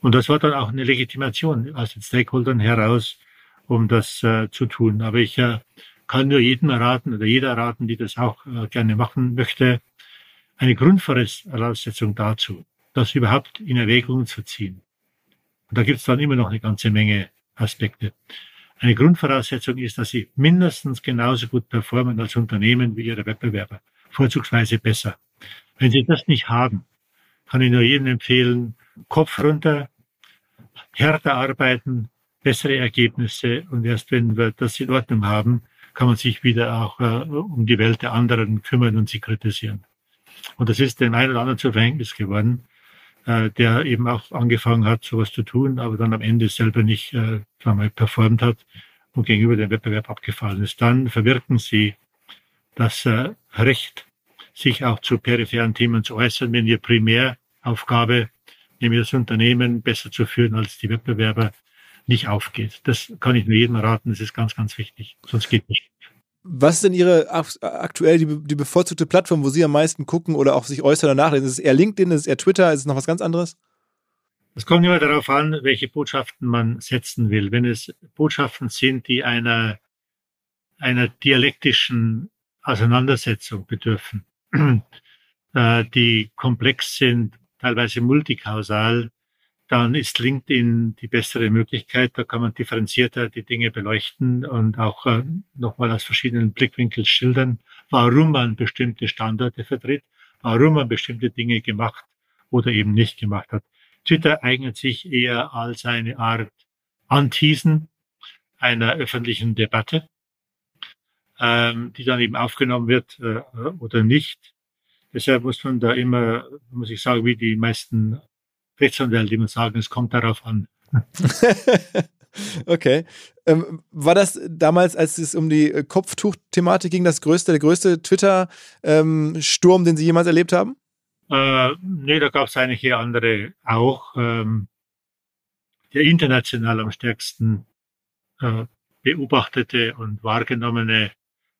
Und das war dann auch eine Legitimation aus den Stakeholdern heraus, um das äh, zu tun. Aber ich äh, kann nur jedem raten oder jeder raten, die das auch äh, gerne machen möchte, eine Grundvoraussetzung dazu, das überhaupt in Erwägung zu ziehen. Und da gibt es dann immer noch eine ganze Menge Aspekte. Eine Grundvoraussetzung ist, dass sie mindestens genauso gut performen als Unternehmen wie ihre Wettbewerber, vorzugsweise besser. Wenn sie das nicht haben, kann ich nur jedem empfehlen, Kopf runter, härter arbeiten, bessere Ergebnisse und erst wenn wir das in Ordnung haben, kann man sich wieder auch äh, um die Welt der anderen kümmern und sie kritisieren. Und das ist dem einen oder anderen zu Verhängnis geworden, äh, der eben auch angefangen hat, sowas zu tun, aber dann am Ende selber nicht äh, mal, performt hat und gegenüber dem Wettbewerb abgefallen ist. Dann verwirken sie das äh, Recht, sich auch zu peripheren Themen zu äußern, wenn ihr Primäraufgabe, nämlich das Unternehmen besser zu führen als die Wettbewerber, nicht aufgeht. Das kann ich nur jedem raten, das ist ganz, ganz wichtig, sonst geht nicht. Was ist denn Ihre aktuell die, die, bevorzugte Plattform, wo Sie am meisten gucken oder auch sich äußern oder nachlesen? Ist es eher LinkedIn, ist es eher Twitter, ist es noch was ganz anderes? Es kommt immer darauf an, welche Botschaften man setzen will. Wenn es Botschaften sind, die einer, einer dialektischen Auseinandersetzung bedürfen, äh, die komplex sind, teilweise multikausal, dann ist LinkedIn die bessere Möglichkeit. Da kann man differenzierter die Dinge beleuchten und auch äh, nochmal aus verschiedenen Blickwinkeln schildern, warum man bestimmte Standorte vertritt, warum man bestimmte Dinge gemacht oder eben nicht gemacht hat. Twitter eignet sich eher als eine Art Anteasen einer öffentlichen Debatte, ähm, die dann eben aufgenommen wird äh, oder nicht. Deshalb muss man da immer, muss ich sagen, wie die meisten Rechtsanwälte immer sagen, es kommt darauf an. okay. Ähm, war das damals, als es um die Kopftuch-Thematik ging, das größte, der größte Twitter-Sturm, ähm, den Sie jemals erlebt haben? Äh, nee, da gab es einige andere auch. Ähm, der international am stärksten äh, beobachtete und wahrgenommene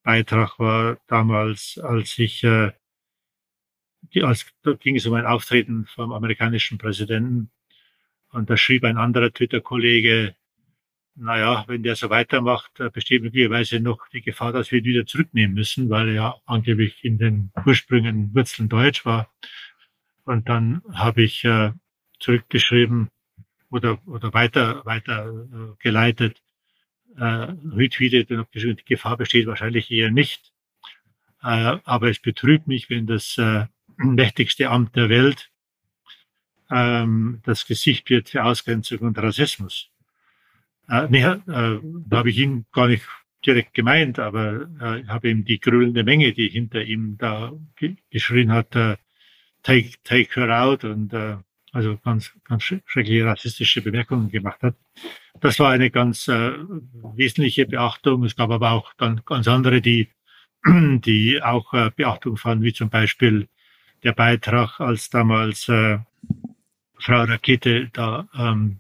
Beitrag war damals, als ich äh, als, da ging es um ein Auftreten vom amerikanischen Präsidenten. Und da schrieb ein anderer Twitter-Kollege, naja, wenn der so weitermacht, besteht möglicherweise noch die Gefahr, dass wir ihn wieder zurücknehmen müssen, weil er ja angeblich in den Ursprüngen Wurzeln Deutsch war. Und dann habe ich äh, zurückgeschrieben oder, oder weiter, weiter äh, geleitet, äh, retweetet und habe geschrieben, die Gefahr besteht wahrscheinlich eher nicht. Äh, aber es betrübt mich, wenn das äh, mächtigste Amt der Welt ähm, das Gesicht wird für Ausgrenzung und Rassismus. Äh, nee, äh, da habe ich ihn gar nicht direkt gemeint, aber äh, ich habe ihm die grüllende Menge, die hinter ihm da ge geschrien hat, äh, take, take her out und äh, also ganz, ganz schreckliche rassistische Bemerkungen gemacht hat. Das war eine ganz äh, wesentliche Beachtung. Es gab aber auch dann ganz andere, die, die auch äh, Beachtung fanden, wie zum Beispiel der Beitrag, als damals äh, Frau Rakete da ähm,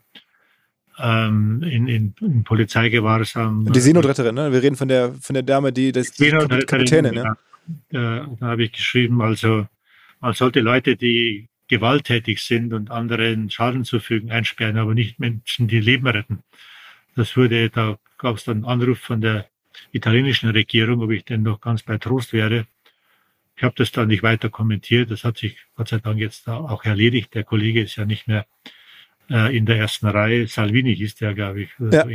ähm, in, in, in Polizeigewahrsam. Die Seenotretterin, ne? Wir reden von der von der Dame, die das die Kapitänin, ne? Da, da habe ich geschrieben, also man sollte Leute, die gewalttätig sind und anderen Schaden zufügen, einsperren, aber nicht Menschen, die Leben retten. Das wurde, da gab es dann einen Anruf von der italienischen Regierung, ob ich denn noch ganz bei Trost wäre. Ich habe das dann nicht weiter kommentiert. Das hat sich Gott sei Dank jetzt auch erledigt. Der Kollege ist ja nicht mehr äh, in der ersten Reihe. Salvini hieß der, glaube ich. Ja. So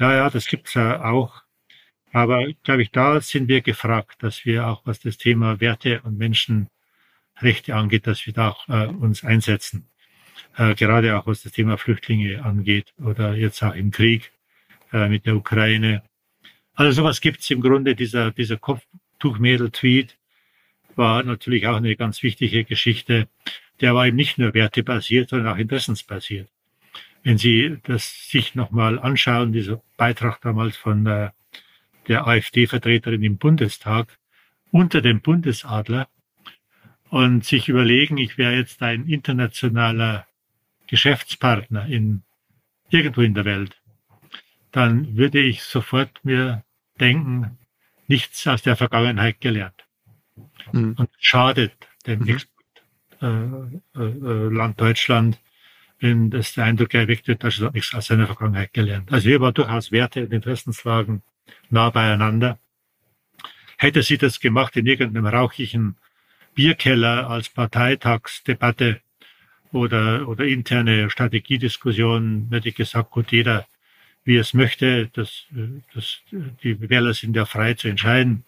ja, ja, das gibt's ja auch. Aber, glaube ich, da sind wir gefragt, dass wir auch, was das Thema Werte und Menschenrechte angeht, dass wir da auch äh, uns einsetzen. Äh, gerade auch was das Thema Flüchtlinge angeht oder jetzt auch im Krieg äh, mit der Ukraine. Also sowas gibt's im Grunde, dieser, dieser Kopftuchmädel-Tweet, war natürlich auch eine ganz wichtige Geschichte. Der war eben nicht nur wertebasiert, sondern auch interessensbasiert. Wenn Sie das sich nochmal anschauen, dieser Beitrag damals von äh, der AfD-Vertreterin im Bundestag unter dem Bundesadler und sich überlegen, ich wäre jetzt ein internationaler Geschäftspartner in irgendwo in der Welt, dann würde ich sofort mir denken, nichts aus der Vergangenheit gelernt mhm. und schadet dem mhm. Exportland äh, äh, Deutschland, wenn das der Eindruck erweckt wird, dass er nichts aus seiner Vergangenheit gelernt. Also hier war durchaus Werte und Interessenslagen nah beieinander. Hätte sie das gemacht in irgendeinem rauchigen Bierkeller als Parteitagsdebatte oder, oder interne Strategiediskussion, hätte ich gesagt, gut, jeder, wie es möchte. Das, das, die Wähler sind ja frei zu entscheiden.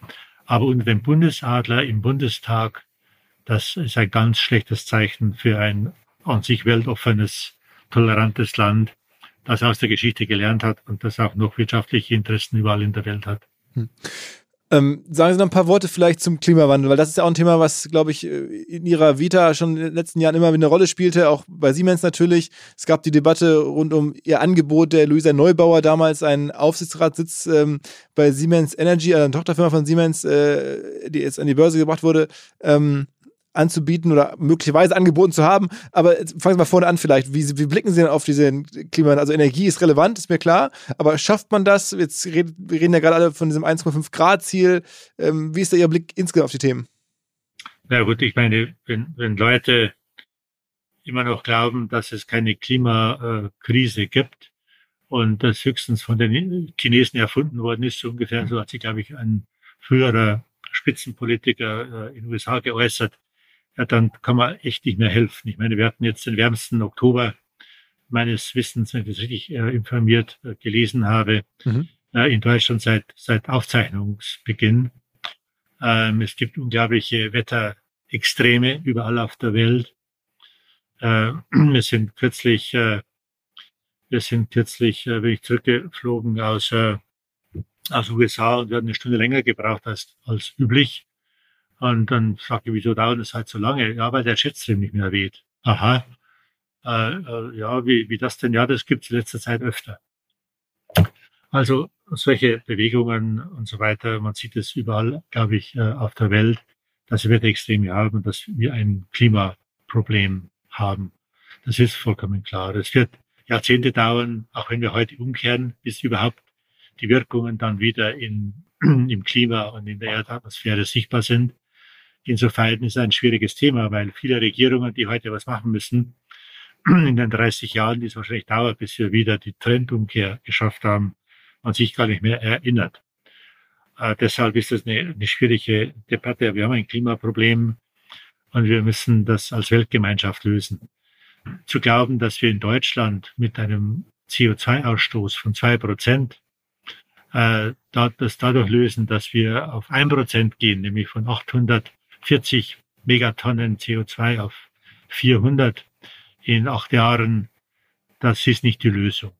Aber unter dem Bundesadler im Bundestag, das ist ein ganz schlechtes Zeichen für ein an sich weltoffenes, tolerantes Land, das aus der Geschichte gelernt hat und das auch noch wirtschaftliche Interessen überall in der Welt hat. Hm. Ähm, sagen Sie noch ein paar Worte vielleicht zum Klimawandel, weil das ist ja auch ein Thema, was, glaube ich, äh, in Ihrer Vita schon in den letzten Jahren immer eine Rolle spielte, auch bei Siemens natürlich. Es gab die Debatte rund um Ihr Angebot der Luisa Neubauer, damals einen Aufsichtsratssitz ähm, bei Siemens Energy, einer Tochterfirma von Siemens, äh, die jetzt an die Börse gebracht wurde. Ähm, anzubieten oder möglicherweise angeboten zu haben. Aber fangen Sie mal vorne an vielleicht. Wie, wie blicken Sie denn auf diese Klima? Also Energie ist relevant, ist mir klar. Aber schafft man das? Jetzt reden, wir reden ja gerade alle von diesem 1,5 Grad Ziel. Ähm, wie ist da Ihr Blick insgesamt auf die Themen? Na gut, ich meine, wenn, wenn Leute immer noch glauben, dass es keine Klimakrise gibt und das höchstens von den Chinesen erfunden worden ist, so ungefähr, so hat sich, glaube ich, ein früherer Spitzenpolitiker äh, in den USA geäußert, ja, dann kann man echt nicht mehr helfen. Ich meine, wir hatten jetzt den wärmsten Oktober meines Wissens, wenn ich das richtig äh, informiert äh, gelesen habe, mhm. äh, in Deutschland seit, seit Aufzeichnungsbeginn. Ähm, es gibt unglaubliche Wetterextreme überall auf der Welt. Äh, wir sind kürzlich, äh, wir sind kürzlich, äh, bin ich zurückgeflogen aus, äh, aus USA und wir haben eine Stunde länger gebraucht als, als üblich. Und dann fragte ich, wieso dauert das halt so lange? Ja, weil der Jetstream nicht mehr weht. Aha. Äh, äh, ja, wie, wie das denn? Ja, das gibt's in letzter Zeit öfter. Also solche Bewegungen und so weiter, man sieht es überall, glaube ich, äh, auf der Welt, dass wir Wetterextreme haben und dass wir ein Klimaproblem haben. Das ist vollkommen klar. Es wird Jahrzehnte dauern, auch wenn wir heute umkehren, bis überhaupt die Wirkungen dann wieder in, im Klima und in der Erdatmosphäre sichtbar sind. Insofern ist es ein schwieriges Thema, weil viele Regierungen, die heute was machen müssen, in den 30 Jahren, die es wahrscheinlich dauert, bis wir wieder die Trendumkehr geschafft haben, man sich gar nicht mehr erinnert. Äh, deshalb ist das eine, eine schwierige Debatte. Wir haben ein Klimaproblem und wir müssen das als Weltgemeinschaft lösen. Zu glauben, dass wir in Deutschland mit einem CO2-Ausstoß von zwei Prozent äh, das dadurch lösen, dass wir auf ein Prozent gehen, nämlich von 800 40 Megatonnen CO2 auf 400 in acht Jahren, das ist nicht die Lösung.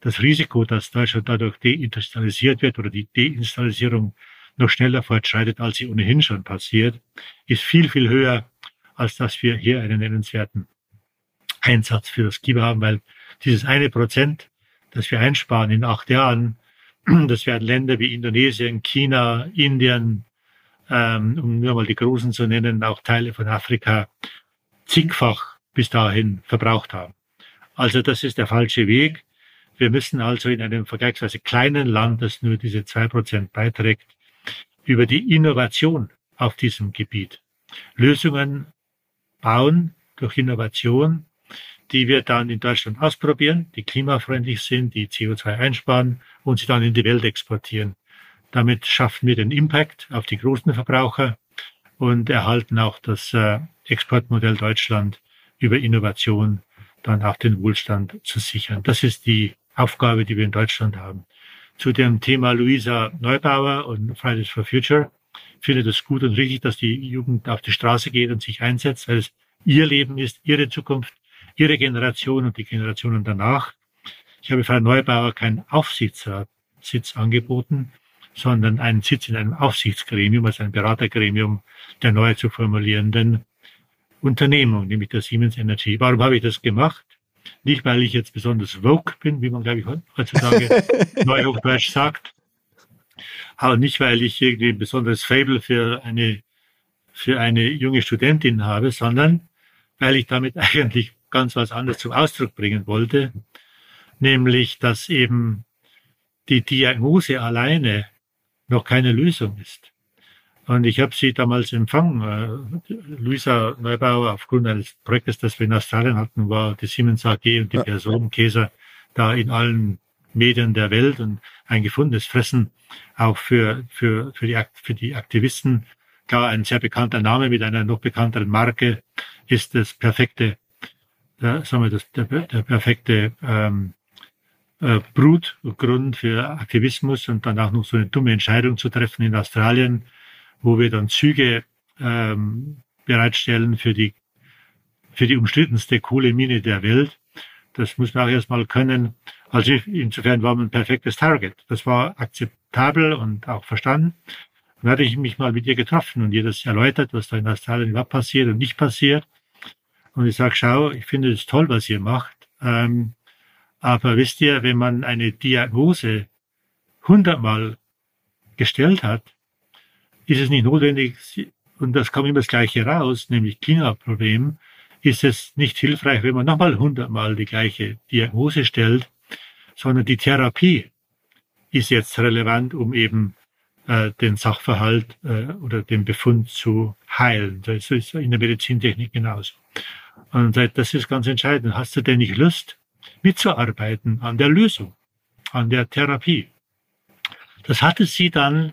Das Risiko, dass Deutschland dadurch deindustrialisiert wird oder die Deindustrialisierung noch schneller fortschreitet, als sie ohnehin schon passiert, ist viel, viel höher, als dass wir hier einen nennenswerten Einsatz für das Klima haben, weil dieses eine Prozent, das wir einsparen in acht Jahren, das werden Länder wie Indonesien, China, Indien, ähm, um nur mal die Großen zu nennen, auch Teile von Afrika zigfach bis dahin verbraucht haben. Also das ist der falsche Weg. Wir müssen also in einem vergleichsweise kleinen Land, das nur diese zwei Prozent beiträgt, über die Innovation auf diesem Gebiet Lösungen bauen durch Innovation, die wir dann in Deutschland ausprobieren, die klimafreundlich sind, die CO2 einsparen und sie dann in die Welt exportieren. Damit schaffen wir den Impact auf die großen Verbraucher und erhalten auch das äh, Exportmodell Deutschland über Innovation dann auch den Wohlstand zu sichern. Das ist die Aufgabe, die wir in Deutschland haben. Zu dem Thema Luisa Neubauer und Fridays for Future finde das gut und richtig, dass die Jugend auf die Straße geht und sich einsetzt, weil es ihr Leben ist, ihre Zukunft, ihre Generation und die Generationen danach. Ich habe Frau Neubauer keinen Aufsichtsratssitz angeboten, sondern einen Sitz in einem Aufsichtsgremium, also ein Beratergremium der neu zu formulierenden Unternehmung, nämlich der Siemens Energy. Warum habe ich das gemacht? Nicht, weil ich jetzt besonders woke bin, wie man, glaube ich, heutzutage neuhochdeutsch sagt, aber nicht, weil ich irgendwie ein besonderes Fable für eine, für eine junge Studentin habe, sondern weil ich damit eigentlich ganz was anderes zum Ausdruck bringen wollte, nämlich, dass eben die Diagnose alleine noch keine Lösung ist. Und ich habe sie damals empfangen. Äh, Luisa Neubauer, aufgrund eines Projektes, das wir in Australien hatten, war die Siemens AG und die Person Käser da in allen Medien der Welt und ein gefundenes Fressen auch für, für, für, die, für die Aktivisten. Klar, ein sehr bekannter Name mit einer noch bekannteren Marke ist das perfekte, der, sagen wir, das, der, der perfekte ähm, äh, Brutgrund für Aktivismus und dann auch noch so eine dumme Entscheidung zu treffen in Australien, wo wir dann Züge ähm, bereitstellen für die für die umstrittenste Kohlemine der Welt. Das muss man auch erstmal können. Also insofern war man ein perfektes Target. Das war akzeptabel und auch verstanden. Dann hatte ich mich mal mit ihr getroffen und ihr das erläutert, was da in Australien überhaupt passiert und nicht passiert. Und ich sage, schau, ich finde es toll, was ihr macht. Ähm, aber wisst ihr, wenn man eine Diagnose hundertmal gestellt hat, ist es nicht notwendig, und das kommt immer das Gleiche raus, nämlich Klimaproblem, ist es nicht hilfreich, wenn man nochmal hundertmal die gleiche Diagnose stellt, sondern die Therapie ist jetzt relevant, um eben äh, den Sachverhalt äh, oder den Befund zu heilen. Das ist in der Medizintechnik genauso. Und das ist ganz entscheidend. Hast du denn nicht Lust, mitzuarbeiten an der Lösung, an der Therapie? Das hatte sie dann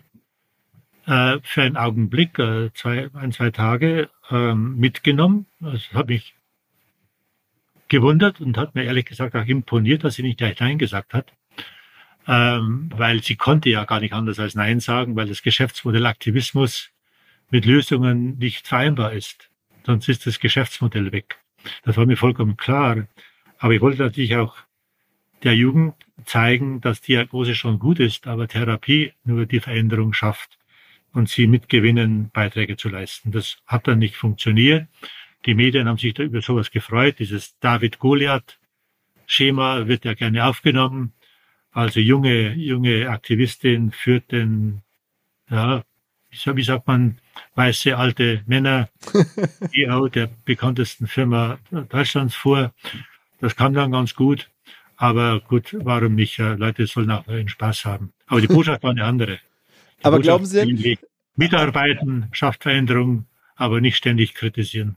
äh, für einen Augenblick, äh, zwei, ein, zwei Tage ähm, mitgenommen. Das hat mich gewundert und hat mir ehrlich gesagt auch imponiert, dass sie nicht gleich Nein gesagt hat ähm, weil sie konnte ja gar nicht anders als Nein sagen, weil das Geschäftsmodell Aktivismus mit Lösungen nicht vereinbar ist. Sonst ist das Geschäftsmodell weg. Das war mir vollkommen klar. Aber ich wollte natürlich auch der Jugend zeigen, dass Diagnose schon gut ist, aber Therapie nur die Veränderung schafft und sie mitgewinnen, Beiträge zu leisten. Das hat dann nicht funktioniert. Die Medien haben sich da über sowas gefreut. Dieses David-Goliath-Schema wird ja gerne aufgenommen. Also junge, junge Aktivistin führt den, ja, wie sagt man, weiße alte Männer, CEO der bekanntesten Firma Deutschlands vor. Das kann dann ganz gut. Aber gut, warum nicht? Leute sollen auch einen Spaß haben. Aber die Botschaft war eine andere. Die aber Botschaft glauben Sie denn? Mitarbeiten schafft Veränderung, aber nicht ständig kritisieren.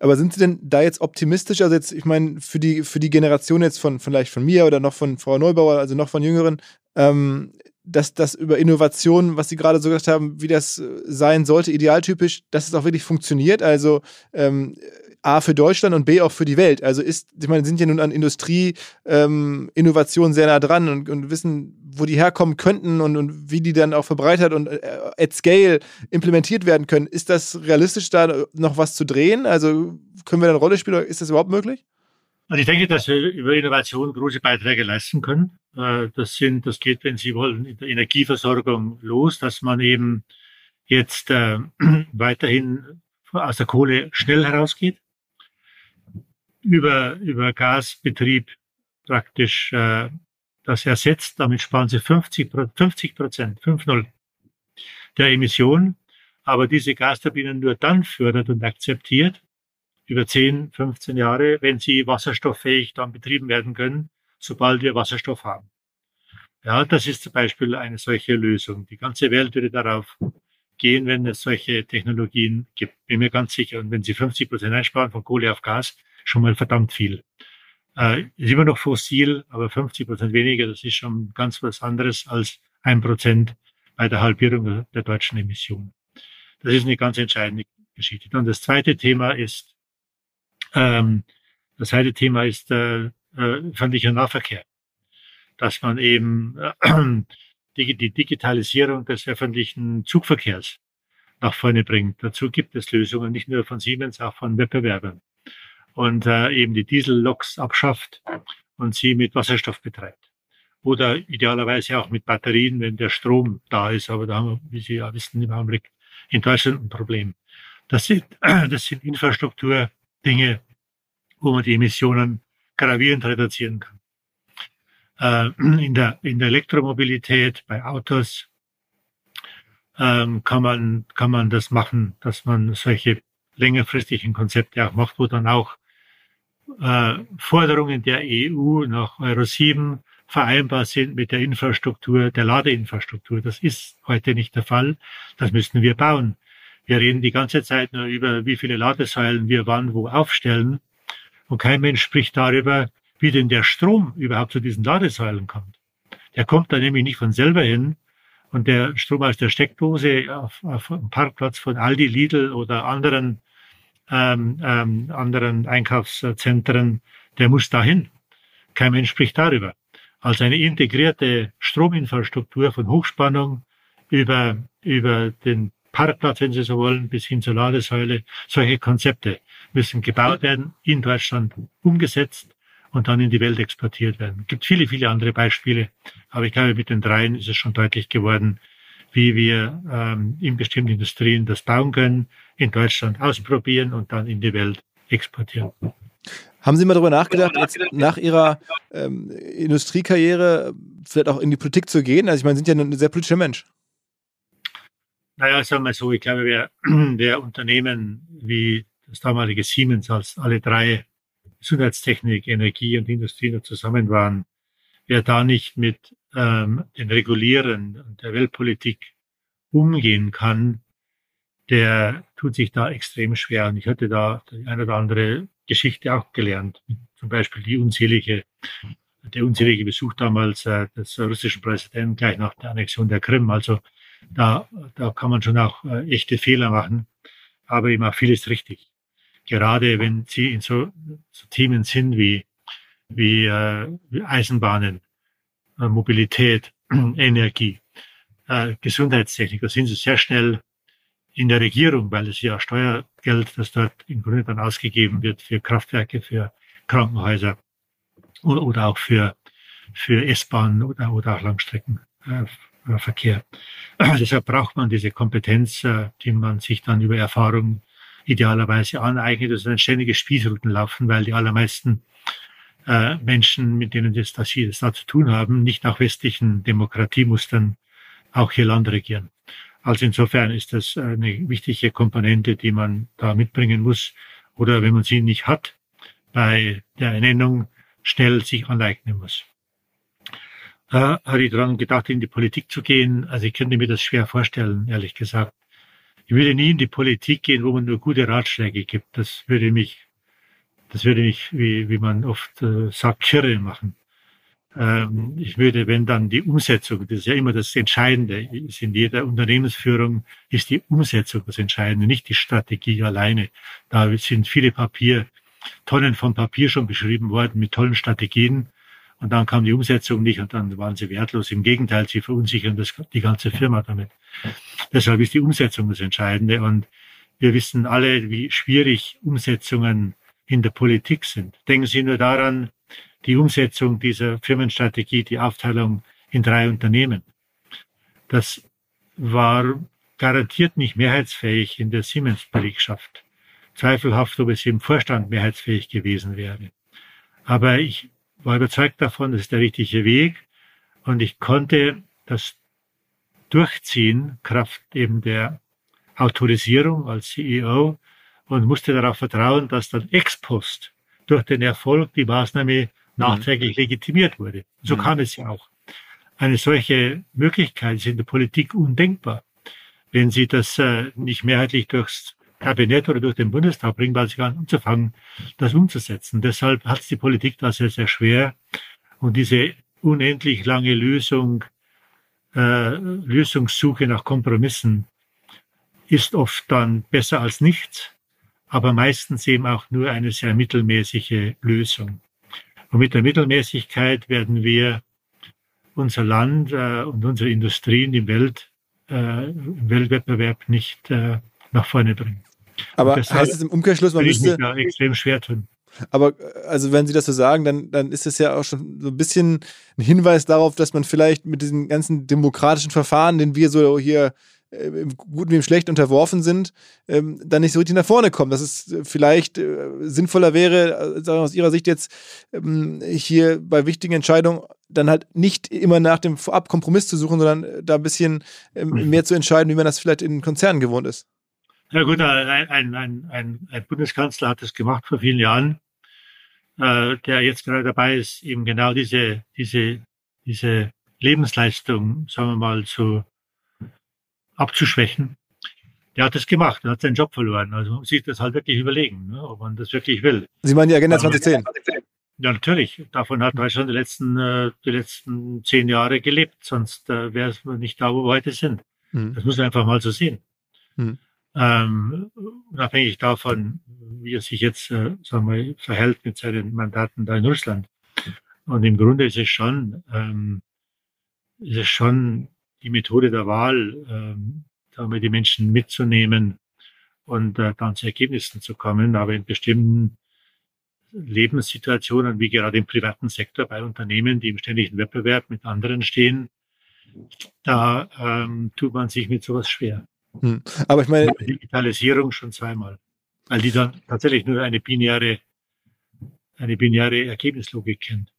Aber sind Sie denn da jetzt optimistisch? Also jetzt, ich meine, für die, für die Generation jetzt von vielleicht von mir oder noch von Frau Neubauer, also noch von Jüngeren, ähm, dass das über Innovation, was Sie gerade so gesagt haben, wie das äh, sein sollte, idealtypisch, dass es auch wirklich funktioniert. Also ähm, A für Deutschland und B auch für die Welt. Also ist, ich meine, sind ja nun an Industrie, ähm, Innovation sehr nah dran und, und, wissen, wo die herkommen könnten und, und wie die dann auch verbreitert und äh, at scale implementiert werden können. Ist das realistisch, da noch was zu drehen? Also können wir da eine Rolle spielen oder ist das überhaupt möglich? Also ich denke, dass wir über Innovation große Beiträge leisten können. Äh, das sind, das geht, wenn Sie wollen, in der Energieversorgung los, dass man eben jetzt äh, weiterhin aus der Kohle schnell herausgeht, über, über Gasbetrieb praktisch äh, das ersetzt. Damit sparen Sie 50, 50 Prozent, 5-0 der Emissionen. Aber diese Gasturbinen nur dann fördert und akzeptiert, über 10, 15 Jahre, wenn sie wasserstofffähig dann betrieben werden können, sobald wir Wasserstoff haben. Ja, das ist zum Beispiel eine solche Lösung. Die ganze Welt würde darauf gehen, wenn es solche Technologien gibt. Bin mir ganz sicher. Und wenn Sie 50 Prozent einsparen von Kohle auf Gas, schon mal verdammt viel. Äh, ist immer noch fossil, aber 50 Prozent weniger, das ist schon ganz was anderes als ein Prozent bei der Halbierung der deutschen Emissionen. Das ist eine ganz entscheidende Geschichte. Dann das zweite Thema ist, ähm, das zweite Thema ist äh, äh, öffentlicher Nahverkehr. Dass man eben äh, die, die Digitalisierung des öffentlichen Zugverkehrs nach vorne bringt. Dazu gibt es Lösungen, nicht nur von Siemens, auch von Wettbewerbern. Und äh, eben die Dieselloks abschafft und sie mit Wasserstoff betreibt. Oder idealerweise auch mit Batterien, wenn der Strom da ist. Aber da haben wir, wie Sie ja wissen, im Augenblick in Deutschland ein Problem. Das sind, das sind Infrastrukturdinge, wo man die Emissionen gravierend reduzieren kann. Äh, in, der, in der Elektromobilität, bei Autos, ähm, kann, man, kann man das machen, dass man solche längerfristigen Konzepte auch macht, wo dann auch äh, Forderungen der EU nach Euro 7 vereinbar sind mit der Infrastruktur, der Ladeinfrastruktur. Das ist heute nicht der Fall. Das müssen wir bauen. Wir reden die ganze Zeit nur über, wie viele Ladesäulen wir wann wo aufstellen. Und kein Mensch spricht darüber, wie denn der Strom überhaupt zu diesen Ladesäulen kommt. Der kommt da nämlich nicht von selber hin. Und der Strom aus der Steckdose auf, auf dem Parkplatz von Aldi, Lidl oder anderen, ähm, ähm, anderen Einkaufszentren, der muss dahin. Kein Mensch spricht darüber. Also eine integrierte Strominfrastruktur von Hochspannung über, über den Parkplatz, wenn Sie so wollen, bis hin zur Ladesäule. Solche Konzepte müssen gebaut werden, in Deutschland umgesetzt und dann in die Welt exportiert werden. Es gibt viele, viele andere Beispiele, aber ich glaube, mit den dreien ist es schon deutlich geworden, wie wir ähm, in bestimmten Industrien das bauen können, in Deutschland ausprobieren und dann in die Welt exportieren. Haben Sie mal darüber nachgedacht, jetzt nach Ihrer ähm, Industriekarriere vielleicht auch in die Politik zu gehen? Also ich meine, Sie sind ja ein sehr politischer Mensch. Naja, sagen wir so, ich glaube, wer, wer Unternehmen wie das damalige Siemens, als alle drei Gesundheitstechnik, Energie und Industrie noch zusammen waren, wer da nicht mit ähm, den Regulieren und der Weltpolitik umgehen kann, der tut sich da extrem schwer. Und ich hatte da die eine oder andere Geschichte auch gelernt. Zum Beispiel die unzählige, der unzählige Besuch damals äh, des russischen Präsidenten gleich nach der Annexion der Krim. Also da, da kann man schon auch äh, echte Fehler machen, aber auch vieles richtig gerade wenn sie in so, so Themen sind wie, wie, äh, wie Eisenbahnen, Mobilität, Energie, äh, Gesundheitstechnik, da sind sie sehr schnell in der Regierung, weil es ja Steuergeld, das dort im Grunde dann ausgegeben wird für Kraftwerke, für Krankenhäuser oder, auch für, für S-Bahn oder, oder auch Langstreckenverkehr. Äh, Deshalb braucht man diese Kompetenz, äh, die man sich dann über Erfahrung idealerweise aneignet, also ein ständiges Spießrutenlaufen, weil die allermeisten äh, Menschen, mit denen das, hier, das da zu tun haben, nicht nach westlichen Demokratiemustern auch hier Land regieren. Also insofern ist das eine wichtige Komponente, die man da mitbringen muss. Oder wenn man sie nicht hat, bei der Ernennung schnell sich aneignen muss. Äh, habe ich daran gedacht, in die Politik zu gehen. Also ich könnte mir das schwer vorstellen, ehrlich gesagt. Ich würde nie in die Politik gehen, wo man nur gute Ratschläge gibt. Das würde mich, das würde mich, wie, wie man oft äh, sagt, kirre machen. Ähm, ich würde, wenn dann die Umsetzung, das ist ja immer das Entscheidende, ist in jeder Unternehmensführung ist die Umsetzung das Entscheidende, nicht die Strategie alleine. Da sind viele Papier, Tonnen von Papier schon beschrieben worden mit tollen Strategien. Und dann kam die Umsetzung nicht und dann waren sie wertlos. Im Gegenteil, sie verunsichern das, die ganze Firma damit. Deshalb ist die Umsetzung das Entscheidende. Und wir wissen alle, wie schwierig Umsetzungen in der Politik sind. Denken Sie nur daran, die Umsetzung dieser Firmenstrategie, die Aufteilung in drei Unternehmen. Das war garantiert nicht mehrheitsfähig in der Siemens-Belegschaft. Zweifelhaft, ob es im Vorstand mehrheitsfähig gewesen wäre. Aber ich war überzeugt davon, das ist der richtige Weg. Und ich konnte das durchziehen, Kraft eben der Autorisierung als CEO und musste darauf vertrauen, dass dann ex post durch den Erfolg die Maßnahme nachträglich mhm. legitimiert wurde. So mhm. kam es ja auch. Eine solche Möglichkeit ist in der Politik undenkbar. Wenn Sie das äh, nicht mehrheitlich durchs Kabinett oder durch den Bundestag bringen, weil sie anzufangen, das umzusetzen. Deshalb hat es die Politik da sehr, sehr schwer. Und diese unendlich lange Lösung, äh, Lösungssuche nach Kompromissen ist oft dann besser als nichts, aber meistens eben auch nur eine sehr mittelmäßige Lösung. Und mit der Mittelmäßigkeit werden wir unser Land äh, und unsere Industrien im, Welt, äh, im Weltwettbewerb nicht äh, nach vorne bringen. Aber heißt es im Umkehrschluss, man müsste extrem schwer tun. Aber also wenn Sie das so sagen, dann, dann ist es ja auch schon so ein bisschen ein Hinweis darauf, dass man vielleicht mit diesen ganzen demokratischen Verfahren, den wir so hier äh, im Guten wie im Schlechten unterworfen sind, ähm, dann nicht so richtig nach vorne kommen. Dass es vielleicht äh, sinnvoller wäre, äh, aus Ihrer Sicht jetzt ähm, hier bei wichtigen Entscheidungen dann halt nicht immer nach dem Vorab Kompromiss zu suchen, sondern äh, da ein bisschen ähm, mhm. mehr zu entscheiden, wie man das vielleicht in Konzernen gewohnt ist. Ja gut, ein, ein, ein, ein Bundeskanzler hat das gemacht vor vielen Jahren, äh, der jetzt gerade dabei ist, eben genau diese, diese, diese Lebensleistung, sagen wir mal, zu abzuschwächen. Der hat das gemacht, er hat seinen Job verloren. Also man muss sich das halt wirklich überlegen, ne, ob man das wirklich will. Sie meinen die Agenda 2010? Ja, natürlich. Davon hat Deutschland die letzten, äh, die letzten zehn Jahre gelebt, sonst äh, wäre es nicht da, wo wir heute sind. Hm. Das muss man einfach mal so sehen. Hm ähm, unabhängig davon, wie er sich jetzt äh, sagen wir, verhält mit seinen Mandaten da in Russland. Und im Grunde ist es schon, ähm, ist es schon die Methode der Wahl, ähm, wir, die Menschen mitzunehmen und äh, dann zu Ergebnissen zu kommen. Aber in bestimmten Lebenssituationen, wie gerade im privaten Sektor bei Unternehmen, die im ständigen Wettbewerb mit anderen stehen, da ähm, tut man sich mit sowas schwer. Hm. Aber ich meine. Digitalisierung schon zweimal. Weil die dann tatsächlich nur eine binäre, eine binäre Ergebnislogik kennt.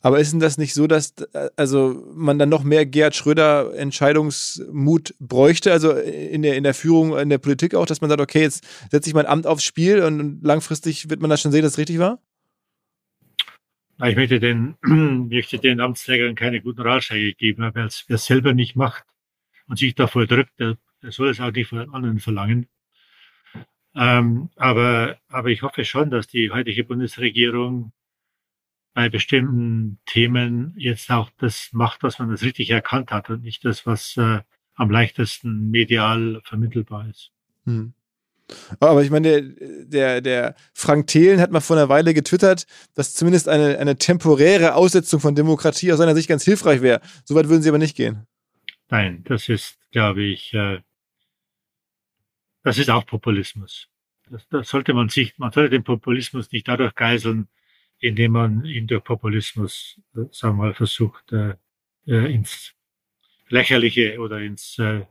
Aber ist denn das nicht so, dass also man dann noch mehr Gerhard Schröder Entscheidungsmut bräuchte, also in der, in der Führung, in der Politik auch, dass man sagt, okay, jetzt setze ich mein Amt aufs Spiel und langfristig wird man das schon sehen, dass es richtig war? Ich möchte den, möchte den Amtsträgern keine guten Ratschläge geben, wer es selber nicht macht und sich davor drückt, der er soll es auch nicht von anderen verlangen. Ähm, aber, aber ich hoffe schon, dass die heutige Bundesregierung bei bestimmten Themen jetzt auch das macht, was man das richtig erkannt hat und nicht das, was äh, am leichtesten medial vermittelbar ist. Hm. Aber ich meine, der, der, der Frank Thelen hat mal vor einer Weile getwittert, dass zumindest eine, eine temporäre Aussetzung von Demokratie aus seiner Sicht ganz hilfreich wäre. Soweit würden Sie aber nicht gehen. Nein, das ist, glaube ich, äh, das ist auch Populismus. Das, das sollte man sich, man sollte den Populismus nicht dadurch geiseln, indem man ihn durch Populismus, sagen wir mal, versucht, äh, äh, ins Lächerliche oder ins äh,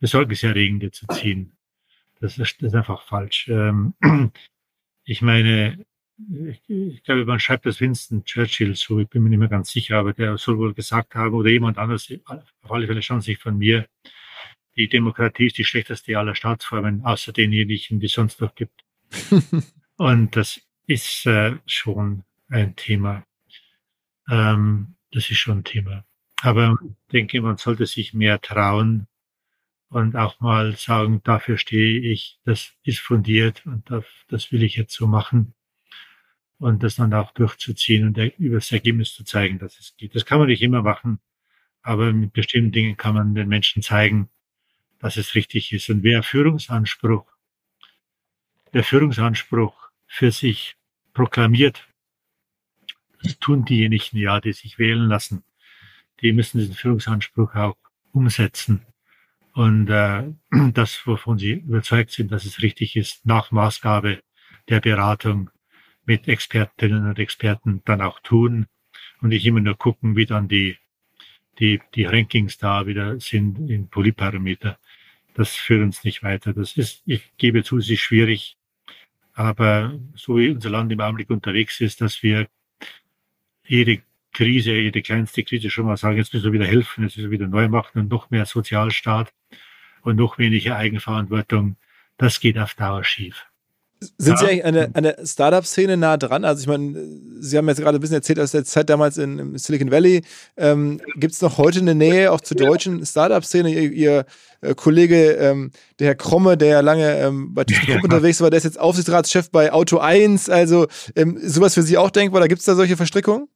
Besorgniserregende zu ziehen. Das ist, das ist einfach falsch. Ähm, ich meine, ich, ich glaube, man schreibt das Winston Churchill so, ich bin mir nicht mehr ganz sicher, aber der soll wohl gesagt haben, oder jemand anders, auf alle Fälle schon sich von mir, die Demokratie ist die schlechteste aller Staatsformen, außer denjenigen, die es sonst noch gibt. und das ist äh, schon ein Thema. Ähm, das ist schon ein Thema. Aber ich denke, man sollte sich mehr trauen und auch mal sagen, dafür stehe ich, das ist fundiert und das, das will ich jetzt so machen. Und das dann auch durchzuziehen und über das Ergebnis zu zeigen, dass es geht. Das kann man nicht immer machen, aber mit bestimmten Dingen kann man den Menschen zeigen, dass es richtig ist. Und wer Führungsanspruch, der Führungsanspruch für sich proklamiert, das tun diejenigen ja, die sich wählen lassen. Die müssen diesen Führungsanspruch auch umsetzen. Und äh, das, wovon sie überzeugt sind, dass es richtig ist, nach Maßgabe der Beratung mit Expertinnen und Experten dann auch tun und nicht immer nur gucken, wie dann die, die, die Rankings da wieder sind in Polyparameter das führt uns nicht weiter. Das ist, ich gebe zu, es ist schwierig. Aber so wie unser Land im Augenblick unterwegs ist, dass wir jede Krise, jede kleinste Krise schon mal sagen, jetzt müssen wir wieder helfen, jetzt müssen wir wieder neu machen und noch mehr Sozialstaat und noch weniger Eigenverantwortung, das geht auf Dauer schief. Sind ja. Sie eigentlich an der, an der Startup-Szene nah dran? Also ich meine, Sie haben jetzt gerade ein bisschen erzählt aus der Zeit damals in, im Silicon Valley. Ähm, Gibt es noch heute eine Nähe auch zur deutschen Startup-Szene? Ihr, Ihr äh, Kollege, ähm, der Herr Kromme, der ja lange ähm, bei ThyssenKrupp ja. unterwegs war, der ist jetzt Aufsichtsratschef bei Auto 1. Also ähm, sowas für Sie auch denkbar? Oder gibt es da solche Verstrickungen?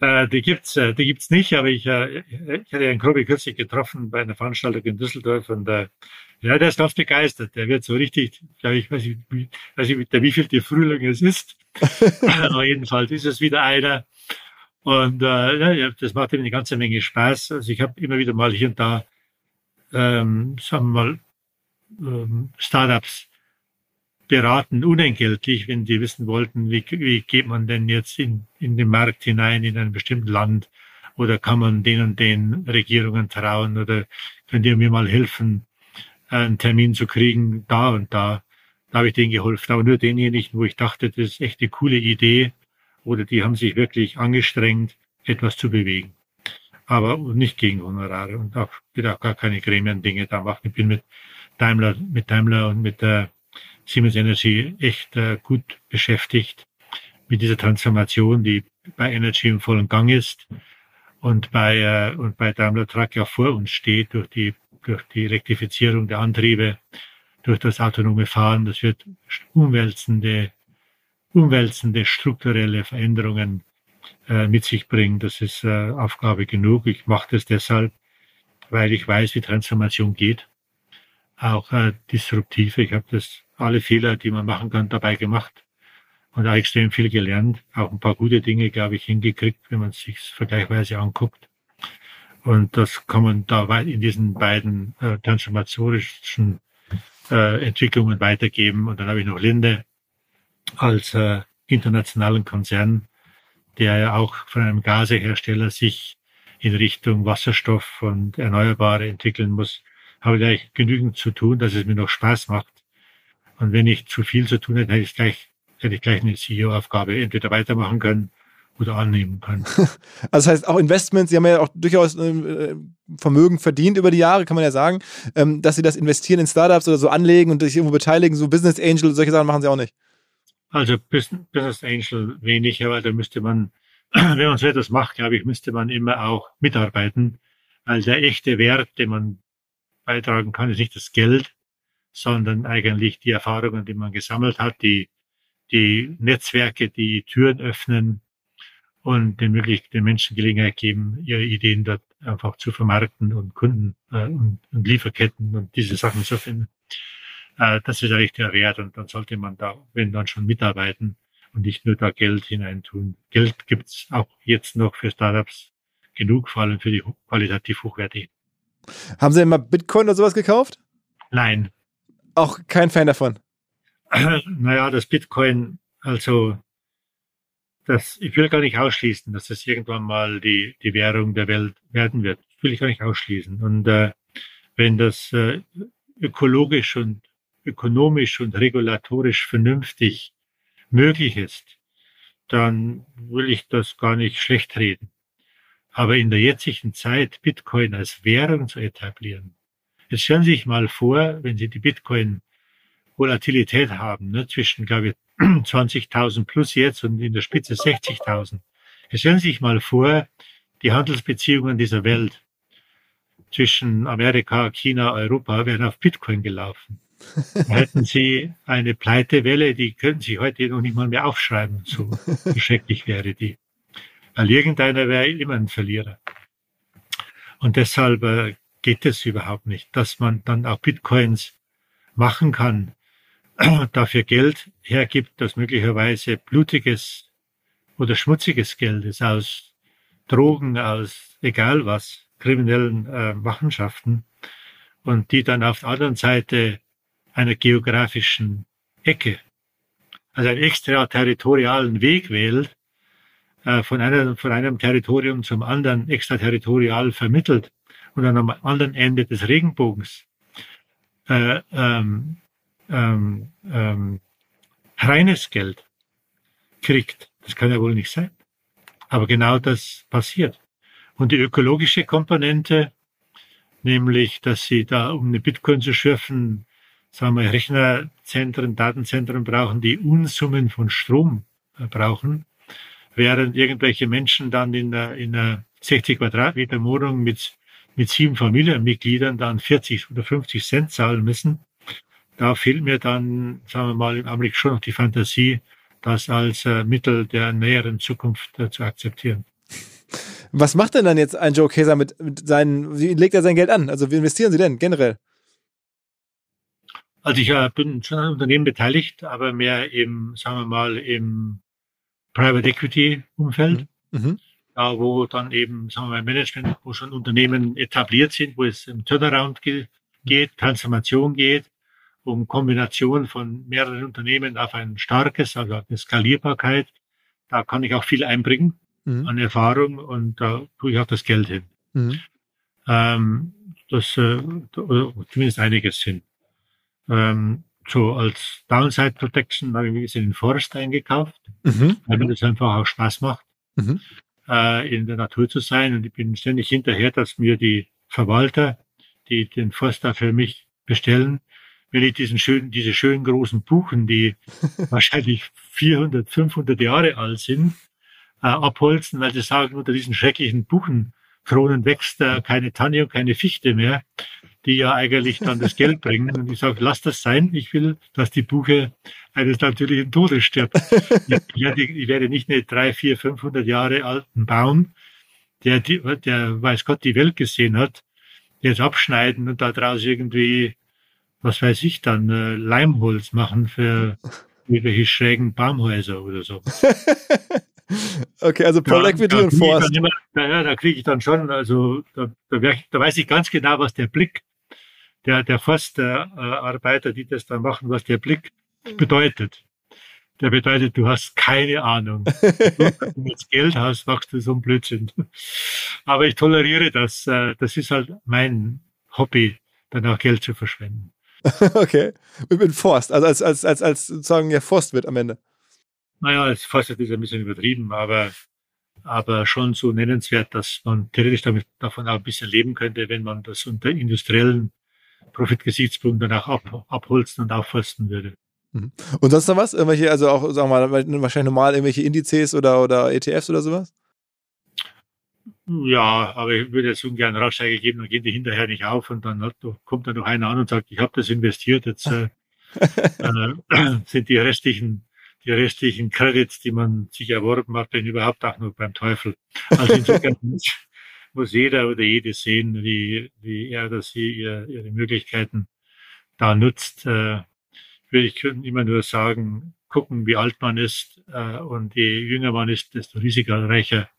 Äh, die gibt's, äh, die gibt's nicht, aber ich, äh, ich hatte Herrn Krobi kürzlich getroffen bei einer Veranstaltung in Düsseldorf und äh, ja, der ist ganz begeistert. Der wird so richtig, glaube ich, weiß nicht, wie, weiß nicht, der wievielte Frühling es ist. aber jedenfalls ist es wieder einer. Und äh, ja, das macht ihm eine ganze Menge Spaß. Also ich habe immer wieder mal hier und da, ähm, sagen wir mal, ähm, Startups beraten, unentgeltlich, wenn die wissen wollten, wie, wie geht man denn jetzt in, in den Markt hinein, in ein bestimmtes Land, oder kann man den und den Regierungen trauen, oder könnt ihr mir mal helfen, einen Termin zu kriegen, da und da. Da habe ich denen geholfen, aber nur denjenigen, wo ich dachte, das ist echt eine coole Idee, oder die haben sich wirklich angestrengt, etwas zu bewegen. Aber nicht gegen Honorare und auch, wird auch gar keine Gremien-Dinge da machen. Ich bin mit Daimler, mit Daimler und mit der Siemens Energy echt äh, gut beschäftigt mit dieser Transformation, die bei Energy im vollen Gang ist und bei, äh, und bei Daimler Truck ja vor uns steht durch die, durch die Rektifizierung der Antriebe, durch das autonome Fahren. Das wird umwälzende, umwälzende strukturelle Veränderungen äh, mit sich bringen. Das ist äh, Aufgabe genug. Ich mache das deshalb, weil ich weiß, wie Transformation geht. Auch äh, disruptive. Ich habe das alle Fehler, die man machen kann, dabei gemacht und auch extrem viel gelernt. Auch ein paar gute Dinge, glaube ich, hingekriegt, wenn man es sich vergleichsweise anguckt. Und das kann man da in diesen beiden äh, transformatorischen äh, Entwicklungen weitergeben. Und dann habe ich noch Linde als äh, internationalen Konzern, der ja auch von einem Gasehersteller sich in Richtung Wasserstoff und Erneuerbare entwickeln muss, habe ich gleich genügend zu tun, dass es mir noch Spaß macht. Und wenn ich zu viel zu tun hätte, hätte ich gleich, hätte ich gleich eine CEO-Aufgabe entweder weitermachen können oder annehmen können. Also das heißt, auch Investments, Sie haben ja auch durchaus äh, Vermögen verdient über die Jahre, kann man ja sagen, ähm, dass Sie das investieren in Startups oder so anlegen und sich irgendwo beteiligen, so Business Angel, solche Sachen machen Sie auch nicht. Also Business Angel wenig, aber da müsste man, wenn man so etwas macht, glaube ich, müsste man immer auch mitarbeiten, weil der echte Wert, den man beitragen kann, ist nicht das Geld, sondern eigentlich die Erfahrungen, die man gesammelt hat, die, die Netzwerke, die Türen öffnen und den, wirklich, den Menschen Gelegenheit geben, ihre Ideen dort einfach zu vermarkten und Kunden äh, und, und Lieferketten und diese Sachen zu finden. Äh, das ist eigentlich der Wert und dann sollte man da, wenn dann schon mitarbeiten und nicht nur da Geld hineintun. Geld gibt's auch jetzt noch für Startups genug, vor allem für die qualitativ hochwertigen. Haben Sie immer Bitcoin oder sowas gekauft? Nein, auch kein Fan davon. Naja, das Bitcoin, also das, ich will gar nicht ausschließen, dass das irgendwann mal die, die Währung der Welt werden wird. Das will ich gar nicht ausschließen. Und äh, wenn das äh, ökologisch und ökonomisch und regulatorisch vernünftig möglich ist, dann will ich das gar nicht schlecht reden. Aber in der jetzigen Zeit Bitcoin als Währung zu etablieren, Jetzt stellen Sie sich mal vor, wenn Sie die Bitcoin-Volatilität haben, ne, zwischen, glaube ich, 20.000 plus jetzt und in der Spitze 60.000. Jetzt stellen Sie sich mal vor, die Handelsbeziehungen dieser Welt zwischen Amerika, China, Europa wären auf Bitcoin gelaufen. hätten Sie eine Pleitewelle, die könnten Sie heute noch nicht mal mehr aufschreiben, so schrecklich wäre die. Weil irgendeiner wäre immer ein Verlierer. Und deshalb äh, geht es überhaupt nicht, dass man dann auch Bitcoins machen kann, dafür Geld hergibt, das möglicherweise blutiges oder schmutziges Geld ist aus Drogen, aus egal was, kriminellen äh, Machenschaften und die dann auf der anderen Seite einer geografischen Ecke, also einen extraterritorialen Weg wählt, äh, von, einer, von einem Territorium zum anderen extraterritorial vermittelt, und dann am anderen Ende des Regenbogens äh, ähm, ähm, ähm, reines Geld kriegt. Das kann ja wohl nicht sein. Aber genau das passiert. Und die ökologische Komponente, nämlich, dass sie da, um eine Bitcoin zu schürfen, sagen wir, Rechnerzentren, Datenzentren brauchen, die Unsummen von Strom äh, brauchen, während irgendwelche Menschen dann in einer, in einer 60 Quadratmeter Wohnung mit, mit sieben Familienmitgliedern dann 40 oder 50 Cent zahlen müssen. Da fehlt mir dann, sagen wir mal, im Augenblick schon noch die Fantasie, das als äh, Mittel der näheren Zukunft äh, zu akzeptieren. Was macht denn dann jetzt ein Joe Käser mit, mit seinen, wie legt er sein Geld an? Also wie investieren Sie denn generell? Also ich äh, bin schon an Unternehmen beteiligt, aber mehr im, sagen wir mal, im Private Equity Umfeld. Mhm. mhm. Da, wo dann eben, sagen wir mal, Management, wo schon Unternehmen etabliert sind, wo es um Turnaround geht, Transformation geht, um Kombination von mehreren Unternehmen auf ein starkes, also eine Skalierbarkeit. Da kann ich auch viel einbringen mhm. an Erfahrung und da tue ich auch das Geld hin. Mhm. Ähm, das, äh, zumindest einiges hin. Ähm, so als Downside Protection habe ich mich in den Forest eingekauft, mhm. weil mir das einfach auch Spaß macht, mhm. äh, in der Natur zu sein. Und ich bin ständig hinterher, dass mir die Verwalter, die den Forst da für mich bestellen, wenn ich diesen schönen, diese schönen großen Buchen, die wahrscheinlich 400, 500 Jahre alt sind, äh, abholzen, weil sie sagen, unter diesen schrecklichen Buchenkronen wächst äh, keine Tanne und keine Fichte mehr, die ja eigentlich dann das Geld bringen. Und ich sage, lass das sein. Ich will, dass die Buche eines natürlichen Todes stirbt. ich, werde, ich werde nicht eine drei, vier, 500 Jahre alten Baum, der, der weiß Gott die Welt gesehen hat, jetzt abschneiden und da draus irgendwie, was weiß ich dann, äh, Leimholz machen für irgendwelche schrägen Baumhäuser oder so. Okay, also Private ja, Equity und Forst. Immer, ja, da kriege ich dann schon, also da, da, da, weiß ich ganz genau, was der Blick der, der Forstarbeiter, die das dann machen, was der Blick mhm. bedeutet. Der bedeutet, du hast keine Ahnung. Wenn du jetzt Geld hast, machst du so einen Blödsinn. Aber ich toleriere das. Äh, das ist halt mein Hobby, dann auch Geld zu verschwenden. okay. Mit Forst, also als, als, als, als sozusagen ja Forst wird am Ende. Naja, als Forstwirt ist ein bisschen übertrieben, aber, aber schon so nennenswert, dass man theoretisch damit, davon auch ein bisschen leben könnte, wenn man das unter industriellen Profitgesichtspunkten dann auch ab, abholzen und aufforsten würde. Mhm. Und sonst noch was? Irgendwelche, also auch, sagen wir mal, wahrscheinlich normal irgendwelche Indizes oder, oder ETFs oder sowas? Ja, aber ich würde jetzt ungern Ratschläge geben, dann gehen die hinterher nicht auf und dann kommt dann noch einer an und sagt, ich habe das investiert, jetzt äh, äh, sind die restlichen die restlichen Credits, die man sich erworben hat, denn überhaupt auch nur beim Teufel. Also insofern muss, muss jeder oder jede sehen, wie, wie er oder sie ihr, ihre Möglichkeiten da nutzt. Äh, würde ich immer nur sagen, gucken, wie alt man ist äh, und je jünger man ist, desto risikoreicher.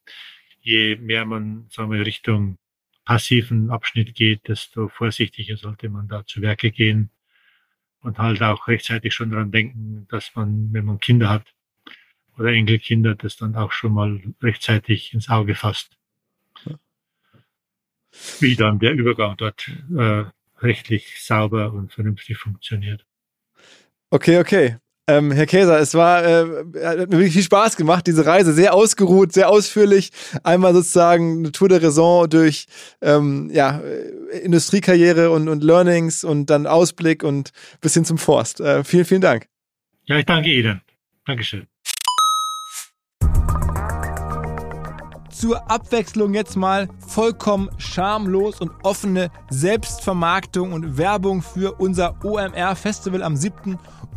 Je mehr man sagen wir, Richtung passiven Abschnitt geht, desto vorsichtiger sollte man da zu Werke gehen und halt auch rechtzeitig schon daran denken, dass man, wenn man Kinder hat oder Enkelkinder, das dann auch schon mal rechtzeitig ins Auge fasst. Wie dann der Übergang dort äh, rechtlich sauber und vernünftig funktioniert. Okay, okay. Ähm, Herr Käser, es war, äh, hat mir wirklich viel Spaß gemacht, diese Reise. Sehr ausgeruht, sehr ausführlich. Einmal sozusagen eine Tour de Raison durch ähm, ja, äh, Industriekarriere und, und Learnings und dann Ausblick und bis hin zum Forst. Äh, vielen, vielen Dank. Ja, ich danke Ihnen. Dankeschön. zur Abwechslung jetzt mal vollkommen schamlos und offene Selbstvermarktung und Werbung für unser OMR Festival am 7